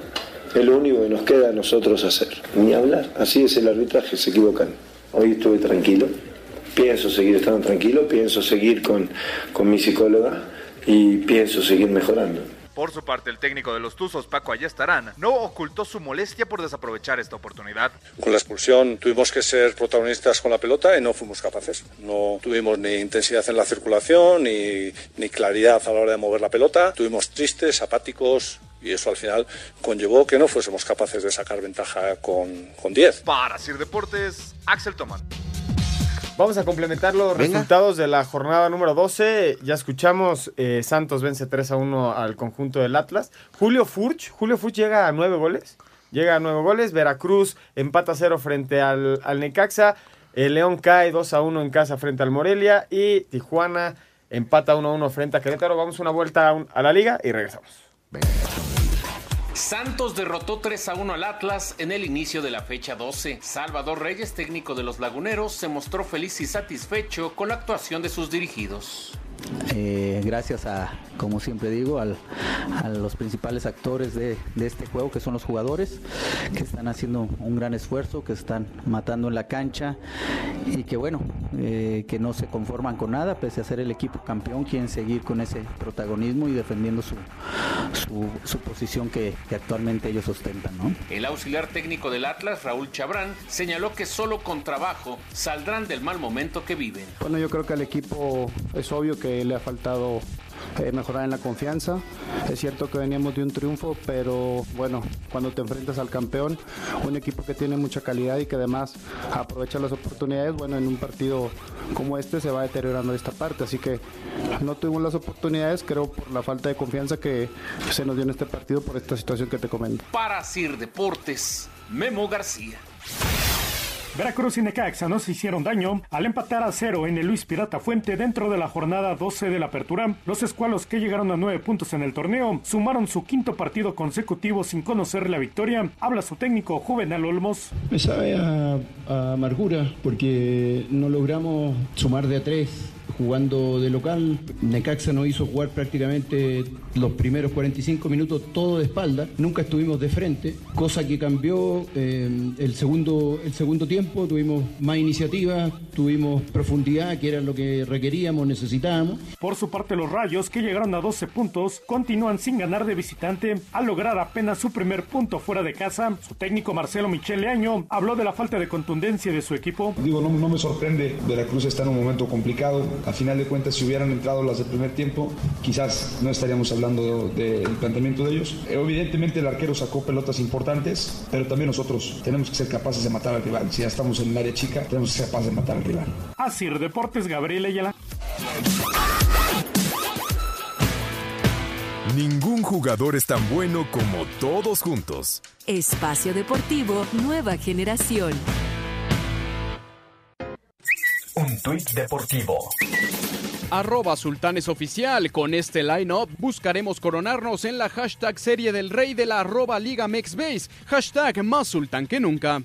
es lo único que nos queda a nosotros hacer. Ni hablar. Así es el arbitraje, se equivocan. Hoy estuve tranquilo, pienso seguir estando tranquilo, pienso seguir con, con mi psicóloga y pienso seguir mejorando. Por su parte, el técnico de los Tuzos, Paco Ayestarán, no ocultó su molestia por desaprovechar esta oportunidad. Con la expulsión tuvimos que ser protagonistas con la pelota y no fuimos capaces. No tuvimos ni intensidad en la circulación ni, ni claridad a la hora de mover la pelota. Tuvimos tristes, apáticos, y eso al final conllevó que no fuésemos capaces de sacar ventaja con, con 10. Para Sir Deportes, Axel Toman. Vamos a complementar los resultados de la jornada número 12. Ya escuchamos, eh, Santos vence 3 a 1 al conjunto del Atlas. Julio Furch, Julio Furch llega a 9 goles. Llega a 9 goles. Veracruz empata 0 frente al, al Necaxa. El León cae 2 a 1 en casa frente al Morelia. Y Tijuana empata 1 a 1 frente a Querétaro. Vamos una vuelta a, la liga y regresamos. Santos derrotó 3 a 1 al Atlas en el inicio de la fecha 12. Salvador Reyes, técnico de los Laguneros, se mostró feliz y satisfecho con la actuación de sus dirigidos. Eh, gracias a, como siempre digo, a los principales actores de, este juego, que son los jugadores, que están haciendo un gran esfuerzo, que están matando en la cancha y que bueno, eh, que no se conforman con nada, pese a ser el equipo campeón, quieren seguir con ese protagonismo y defendiendo su, su, posición que, actualmente ellos ostentan. El auxiliar técnico del Atlas, Raúl Chabrán, señaló que solo con trabajo saldrán del mal momento que viven. Bueno, yo creo que al equipo es obvio que le ha faltado eh, mejorar en la confianza. Es cierto que veníamos de un triunfo, pero bueno, cuando te enfrentas al campeón, un equipo que tiene mucha calidad y que además aprovecha las oportunidades, bueno, en un partido como este se va deteriorando esta parte, así que no tuvimos las oportunidades, creo por la falta de confianza que se nos dio en este partido por esta situación que te comento. Para Sir Deportes, Memo García. Veracruz y Necaxa no se hicieron daño al empatar a cero en el Luis Pirata Fuente dentro de la jornada 12 de la apertura. Los escualos que llegaron a nueve puntos en el torneo sumaron su quinto partido consecutivo sin conocer la victoria. Habla su técnico Juvenal Olmos. Me sabe a, a amargura porque no logramos sumar de a tres jugando de local. Necaxa nos hizo jugar prácticamente los primeros 45 minutos todo de espalda. Nunca estuvimos de frente, cosa que cambió eh, el, segundo, el segundo tiempo. Tuvimos más iniciativa, tuvimos profundidad, que era lo que requeríamos, necesitábamos. Por su parte, los Rayos, que llegaron a 12 puntos, continúan sin ganar de visitante al lograr apenas su primer punto fuera de casa. Su técnico Marcelo Michele Año habló de la falta de contundencia de su equipo. Digo, no, no me sorprende. Veracruz está en un momento complicado. A final de cuentas, si hubieran entrado las del primer tiempo, quizás no estaríamos hablando del planteamiento de ellos. Evidentemente, el arquero sacó pelotas importantes, pero también nosotros tenemos que ser capaces de matar al rival. Si ya estamos en el área chica, tenemos que ser capaces de matar al rival. Así, Deportes Gabriel Ayala. Ningún jugador es tan bueno como todos juntos. Espacio Deportivo Nueva Generación. Un tuit deportivo. Arroba Sultanes Oficial. Con este line-up buscaremos coronarnos en la hashtag Serie del Rey de la arroba Liga Mexbase. Hashtag más sultán que nunca.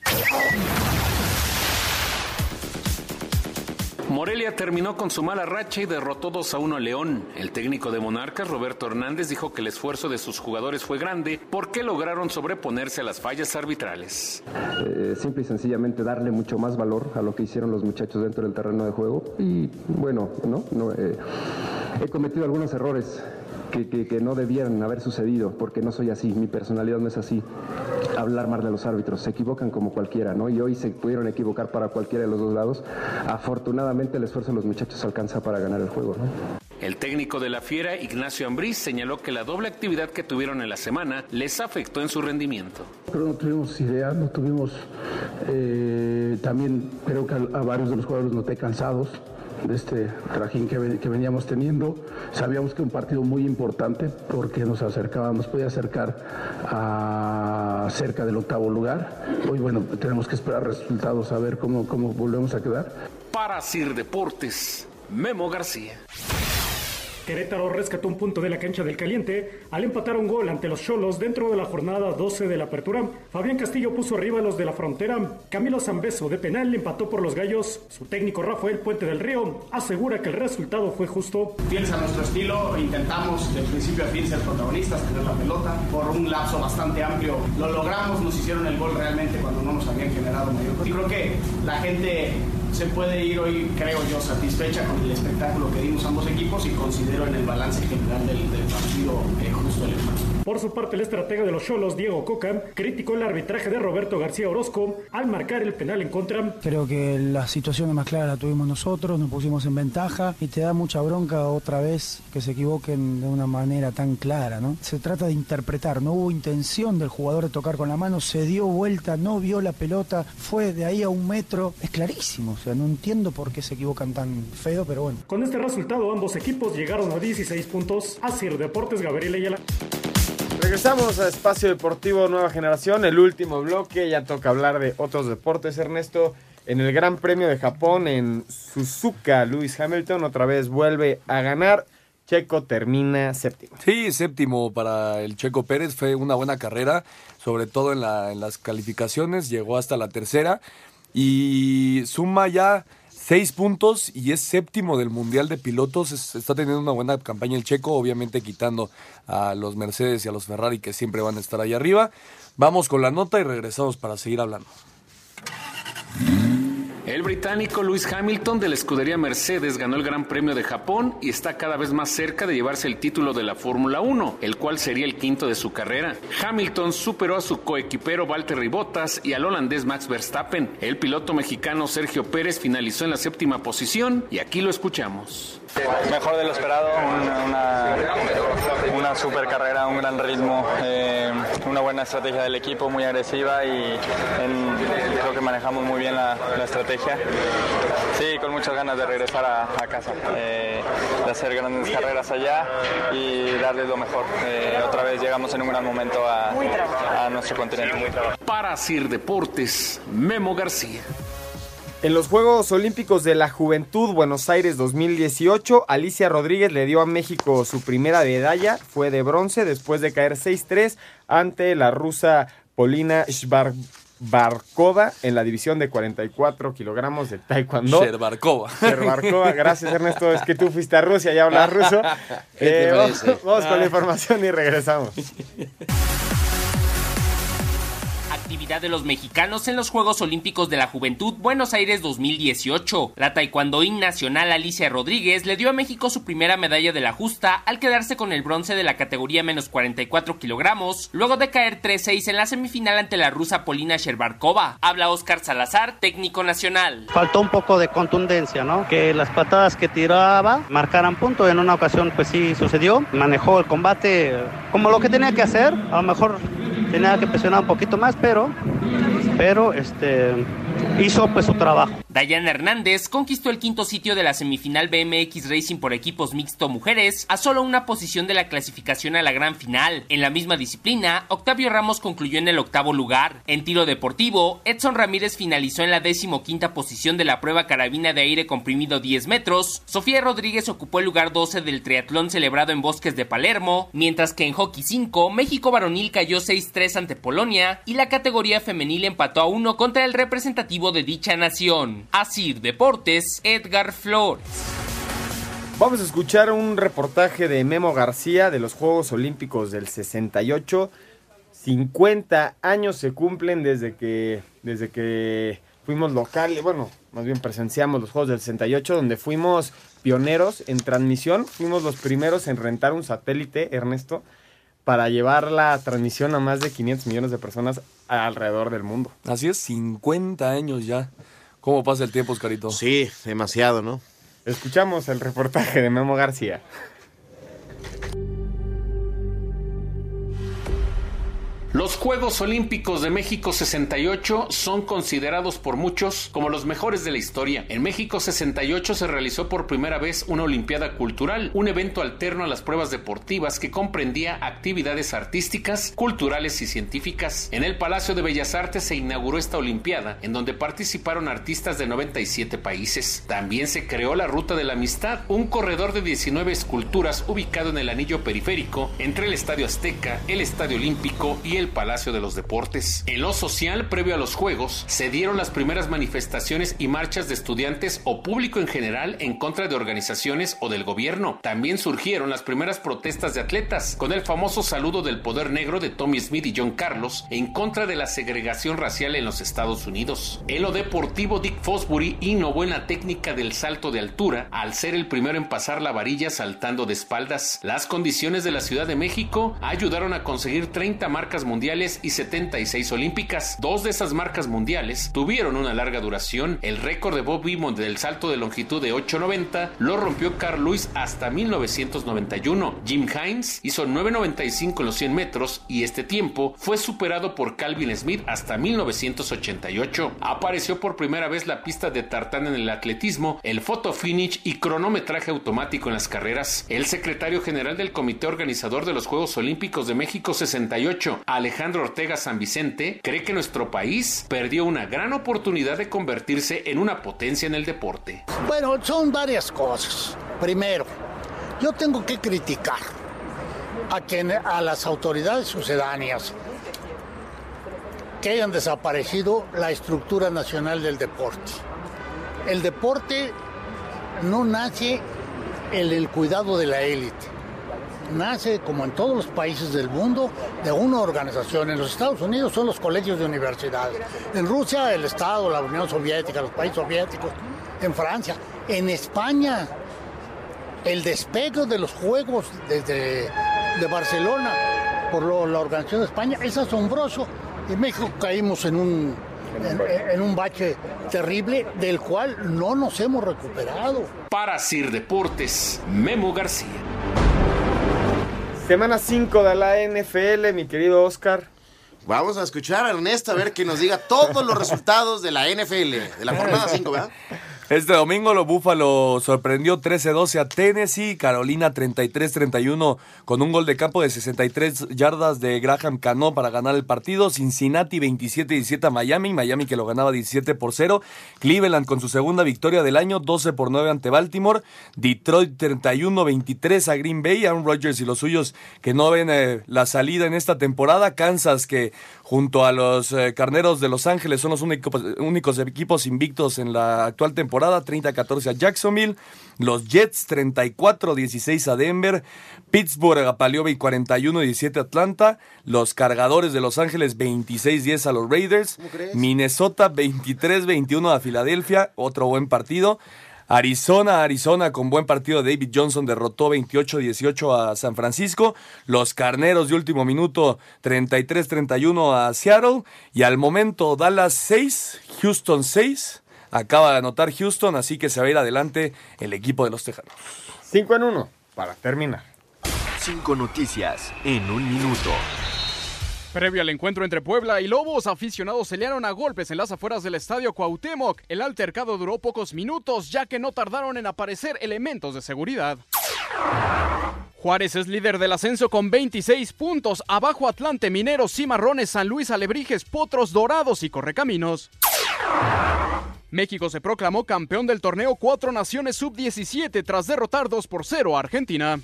Morelia terminó con su mala racha y derrotó 2 a 1 a León. El técnico de Monarcas, Roberto Hernández, dijo que el esfuerzo de sus jugadores fue grande porque lograron sobreponerse a las fallas arbitrales. Eh, simple y sencillamente darle mucho más valor a lo que hicieron los muchachos dentro del terreno de juego. Y bueno, no, no eh, he cometido algunos errores que, que, que, no debieran haber sucedido, porque no soy así, mi personalidad no es así. Hablar mal de los árbitros, se equivocan como cualquiera, ¿no? Y hoy se pudieron equivocar para cualquiera de los dos lados. Afortunadamente el esfuerzo de los muchachos alcanza para ganar el juego, ¿no? El técnico de la Fiera, Ignacio Ambriz, señaló que la doble actividad que tuvieron en la semana les afectó en su rendimiento. Pero no tuvimos ideas, no tuvimos. Eh, también creo que a, a varios de los jugadores noté cansados de este trajín que, que, veníamos teniendo. Sabíamos que un partido muy importante porque nos acercaba, nos podía acercar a cerca del octavo lugar. Hoy, bueno, tenemos que esperar resultados a ver cómo, cómo volvemos a quedar. Para Sir Deportes, Memo García. Querétaro rescató un punto de la cancha del caliente al empatar un gol ante los Cholos dentro de la jornada 12 de la apertura. Fabián Castillo puso arriba a los de la frontera. Camilo Zambeso de penal empató por los gallos. Su técnico Rafael Puente del Río asegura que el resultado fue justo. Fieles a nuestro estilo, intentamos de principio a fin ser protagonistas, tener la pelota. Por un lapso bastante amplio lo logramos, nos hicieron el gol realmente cuando no nos habían generado mayor. Y creo que la gente se puede ir hoy, creo yo, satisfecha con el espectáculo que dimos ambos equipos y considero en el balance general del, del partido eh, justo el empate. Por su parte, el estratega de los Cholos, Diego Coca, criticó el arbitraje de Roberto García Orozco al marcar el penal en contra. Creo que la situación más clara la tuvimos nosotros, nos pusimos en ventaja y te da mucha bronca otra vez que se equivoquen de una manera tan clara, ¿no? Se trata de interpretar, no hubo intención del jugador de tocar con la mano, se dio vuelta, no vio la pelota, fue de ahí a un metro, es clarísimo, o sea, no entiendo por qué se equivocan tan feo, pero bueno. Con este resultado, ambos equipos llegaron a 16 puntos. Asir Deportes, Gabriel Ayala. Regresamos a Espacio Deportivo Nueva Generación, el último bloque, ya toca hablar de otros deportes, Ernesto. En el Gran Premio de Japón en Suzuka, Lewis Hamilton otra vez vuelve a ganar. Checo termina séptimo. Sí, séptimo para el Checo Pérez. Fue una buena carrera, sobre todo en, la, en las calificaciones. Llegó hasta la tercera y suma ya seis puntos y es séptimo del Mundial de Pilotos. Es, está teniendo una buena campaña el Checo, obviamente quitando a los Mercedes y a los Ferrari que siempre van a estar ahí arriba. Vamos con la nota y regresamos para seguir hablando. El británico Lewis Hamilton de la escudería Mercedes ganó el Gran Premio de Japón y está cada vez más cerca de llevarse el título de la Fórmula 1, el cual sería el quinto de su carrera. Hamilton superó a su coequipero Valtteri Bottas y al holandés Max Verstappen. El piloto mexicano Sergio Pérez finalizó en la séptima posición y aquí lo escuchamos. Mejor de lo esperado, una, una, super carrera, un gran ritmo, eh, una buena estrategia del equipo, muy agresiva y creo que manejamos muy bien la, estrategia. Sí, con muchas ganas de regresar a, casa, eh, de hacer grandes carreras allá y darles lo mejor. Eh, otra vez llegamos en un gran momento a, a nuestro continente. Para Sir Deportes, Memo García. En los Juegos Olímpicos de la Juventud Buenos Aires 2018, Alicia Rodríguez le dio a México su primera medalla, fue de bronce después de caer 6-3 ante la rusa Polina Shbarkova en la división de 44 kilogramos de taekwondo. Shbarkova. Shbarkova, gracias Ernesto, es que tú fuiste a Rusia y hablas ruso. Eh, vamos con la información y regresamos. de los mexicanos en los Juegos Olímpicos de la Juventud Buenos Aires 2018. La taekwondoín nacional Alicia Rodríguez le dio a México su primera medalla de la justa al quedarse con el bronce de la categoría menos 44 kilogramos, luego de caer 3-6 en la semifinal ante la rusa Polina Sherbarkova. Habla Oscar Salazar, técnico nacional. Faltó un poco de contundencia, ¿no? Que las patadas que tiraba marcaran punto. En una ocasión, pues sí sucedió. Manejó el combate como lo que tenía que hacer. A lo mejor tenía que presionar un poquito más, pero, entendeu? Pero este, hizo pues su trabajo. Dayana Hernández conquistó el quinto sitio de la semifinal BMX Racing por equipos mixto mujeres a solo una posición de la clasificación a la gran final. En la misma disciplina, Octavio Ramos concluyó en el octavo lugar. En tiro deportivo, Edson Ramírez finalizó en la decimoquinta posición de la prueba carabina de aire comprimido 10 metros. Sofía Rodríguez ocupó el lugar 12 del triatlón celebrado en Bosques de Palermo, mientras que en hockey 5, México varonil cayó 6-3 ante Polonia y la categoría femenil empató a 1 contra el representativo de dicha nación. Así Deportes, Edgar Flores. Vamos a escuchar un reportaje de Memo García de los Juegos Olímpicos del 68. 50 años se cumplen desde que, desde que fuimos locales, bueno, más bien presenciamos los Juegos del 68, donde fuimos pioneros en transmisión. Fuimos los primeros en rentar un satélite, Ernesto, para llevar la transmisión a más de 500 millones de personas alrededor del mundo. Así es, 50 años ya. ¿Cómo pasa el tiempo, Oscarito? Sí, demasiado, ¿no? Escuchamos el reportaje de Memo García. Los Juegos Olímpicos de México 68 son considerados por muchos como los mejores de la historia. En México 68 se realizó por primera vez una Olimpiada Cultural, un evento alterno a las pruebas deportivas que comprendía actividades artísticas, culturales y científicas. En el Palacio de Bellas Artes se inauguró esta Olimpiada, en donde participaron artistas de 97 países. También se creó la Ruta de la Amistad, un corredor de 19 esculturas ubicado en el anillo periférico entre el Estadio Azteca, el Estadio Olímpico y el Palacio de los Deportes. En lo social, previo a los Juegos, se dieron las primeras manifestaciones y marchas de estudiantes o público en general en contra de organizaciones o del gobierno. También surgieron las primeras protestas de atletas, con el famoso saludo del poder negro de Tommy Smith y John Carlos en contra de la segregación racial en los Estados Unidos. En lo deportivo, Dick Fosbury innovó en la técnica del salto de altura al ser el primero en pasar la varilla saltando de espaldas. Las condiciones de la Ciudad de México ayudaron a conseguir 30 marcas mundiales y 76 olímpicas. Dos de esas marcas mundiales tuvieron una larga duración. El récord de Bob Beamon del salto de longitud de 8.90 lo rompió Carl Lewis hasta 1991. Jim Hines hizo 9.95 en los 100 metros y este tiempo fue superado por Calvin Smith hasta 1988. Apareció por primera vez la pista de tartán en el atletismo, el photo finish y cronometraje automático en las carreras. El secretario general del comité organizador de los Juegos Olímpicos de México 68, Alejandro Ortega San Vicente cree que nuestro país perdió una gran oportunidad de convertirse en una potencia en el deporte. Bueno, son varias cosas. Primero, yo tengo que criticar a, a las autoridades sucedáneas que hayan desaparecido la estructura nacional del deporte. El deporte no nace en el cuidado de la élite, nace, como en todos los países del mundo, de una organización. En los Estados Unidos son los colegios de universidades. En Rusia, el Estado, la Unión Soviética, los países soviéticos. En Francia. En España, el despegue de los Juegos desde de Barcelona por la organización de España es asombroso. En México caímos en un, en, un bache terrible del cual no nos hemos recuperado. Para Sir Deportes, Memo García. Semana 5 de la NFL, mi querido Oscar. Vamos a escuchar a Ernesto a ver que nos diga todos los resultados de la NFL, de la jornada 5, ¿verdad? Este domingo los Búfalo sorprendió 13-12 a Tennessee, Carolina 33-31 con un gol de campo de 63 yardas de Graham Cano para ganar el partido, Cincinnati 27-17 a Miami, Miami que lo ganaba 17 por 0, Cleveland con su segunda victoria del año 12 por 9 ante Baltimore, Detroit 31-23 a Green Bay, Aaron Rodgers y los suyos que no ven eh, la salida en esta temporada, Kansas que junto a los eh, Carneros de Los Ángeles. Son los únicos, únicos equipos invictos en la actual temporada. 30-14 a Jacksonville, los Jets 34-16 a Denver, Pittsburgh apaleó 41-17 a Atlanta, los Cargadores de Los Ángeles 26-10 a los Raiders, Minnesota 23-21 a Filadelfia, otro buen partido. Arizona, Arizona con buen partido. David Johnson derrotó 28-18 a San Francisco. Los Carneros de último minuto 33-31 a Seattle. Y al momento Dallas 6, Houston 6. Acaba de anotar Houston, así que se va a ir adelante el equipo de los Tejanos. 5 en 1 para terminar. Cinco noticias en un minuto. Previo al encuentro entre Puebla y Lobos, aficionados se liaron a golpes en las afueras del estadio Cuauhtémoc. El altercado duró pocos minutos, ya que no tardaron en aparecer elementos de seguridad. Juárez es líder del ascenso con 26 puntos. Abajo Atlante, Mineros, Cimarrones, San Luis, Alebrijes, Potros, Dorados y Correcaminos. México se proclamó campeón del torneo Cuatro Naciones Sub-17 tras derrotar 2 por 0 a Argentina.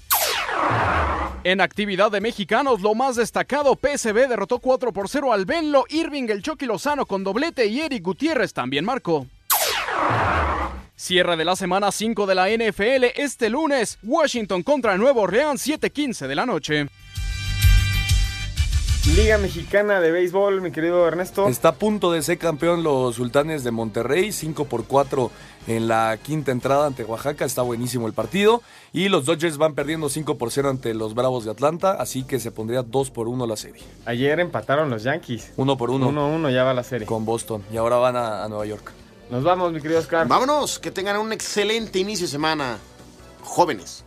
En actividad de mexicanos, lo más destacado, PSB derrotó 4 por 0 al Benlo, Irving el Chucky Lozano con doblete y Eric Gutiérrez también marcó. Cierre de la semana 5 de la NFL este lunes, Washington contra Nuevo Orleans 7:15 de la noche. Liga Mexicana de Béisbol, mi querido Ernesto. Está a punto de ser campeón los Sultanes de Monterrey, 5 por 4 en la quinta entrada ante Oaxaca, está buenísimo el partido. Y los Dodgers van perdiendo 5 por 0 ante los Bravos de Atlanta, así que se pondría 2 por 1 la serie. Ayer empataron los Yankees. 1 por 1. 1-1 ya va la serie. Con Boston, y ahora van a, a Nueva York. Nos vamos, mi querido Oscar. Vámonos, que tengan un excelente inicio de semana. Jóvenes.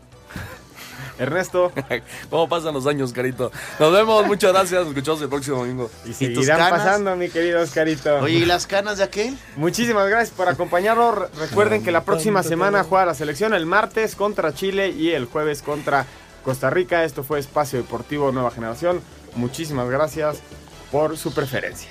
Ernesto. ¿Cómo pasan los años, Carito? Nos vemos, muchas gracias. Nos escuchamos el próximo domingo. Y seguirán pasando, mi querido Oscarito. Oye, ¿y las canas de aquel? Muchísimas gracias por acompañarnos. Re- Recuerden que la próxima semana juega la selección el martes contra Chile y el jueves contra Costa Rica. Esto fue Espacio Deportivo Nueva Generación. Muchísimas gracias por su preferencia.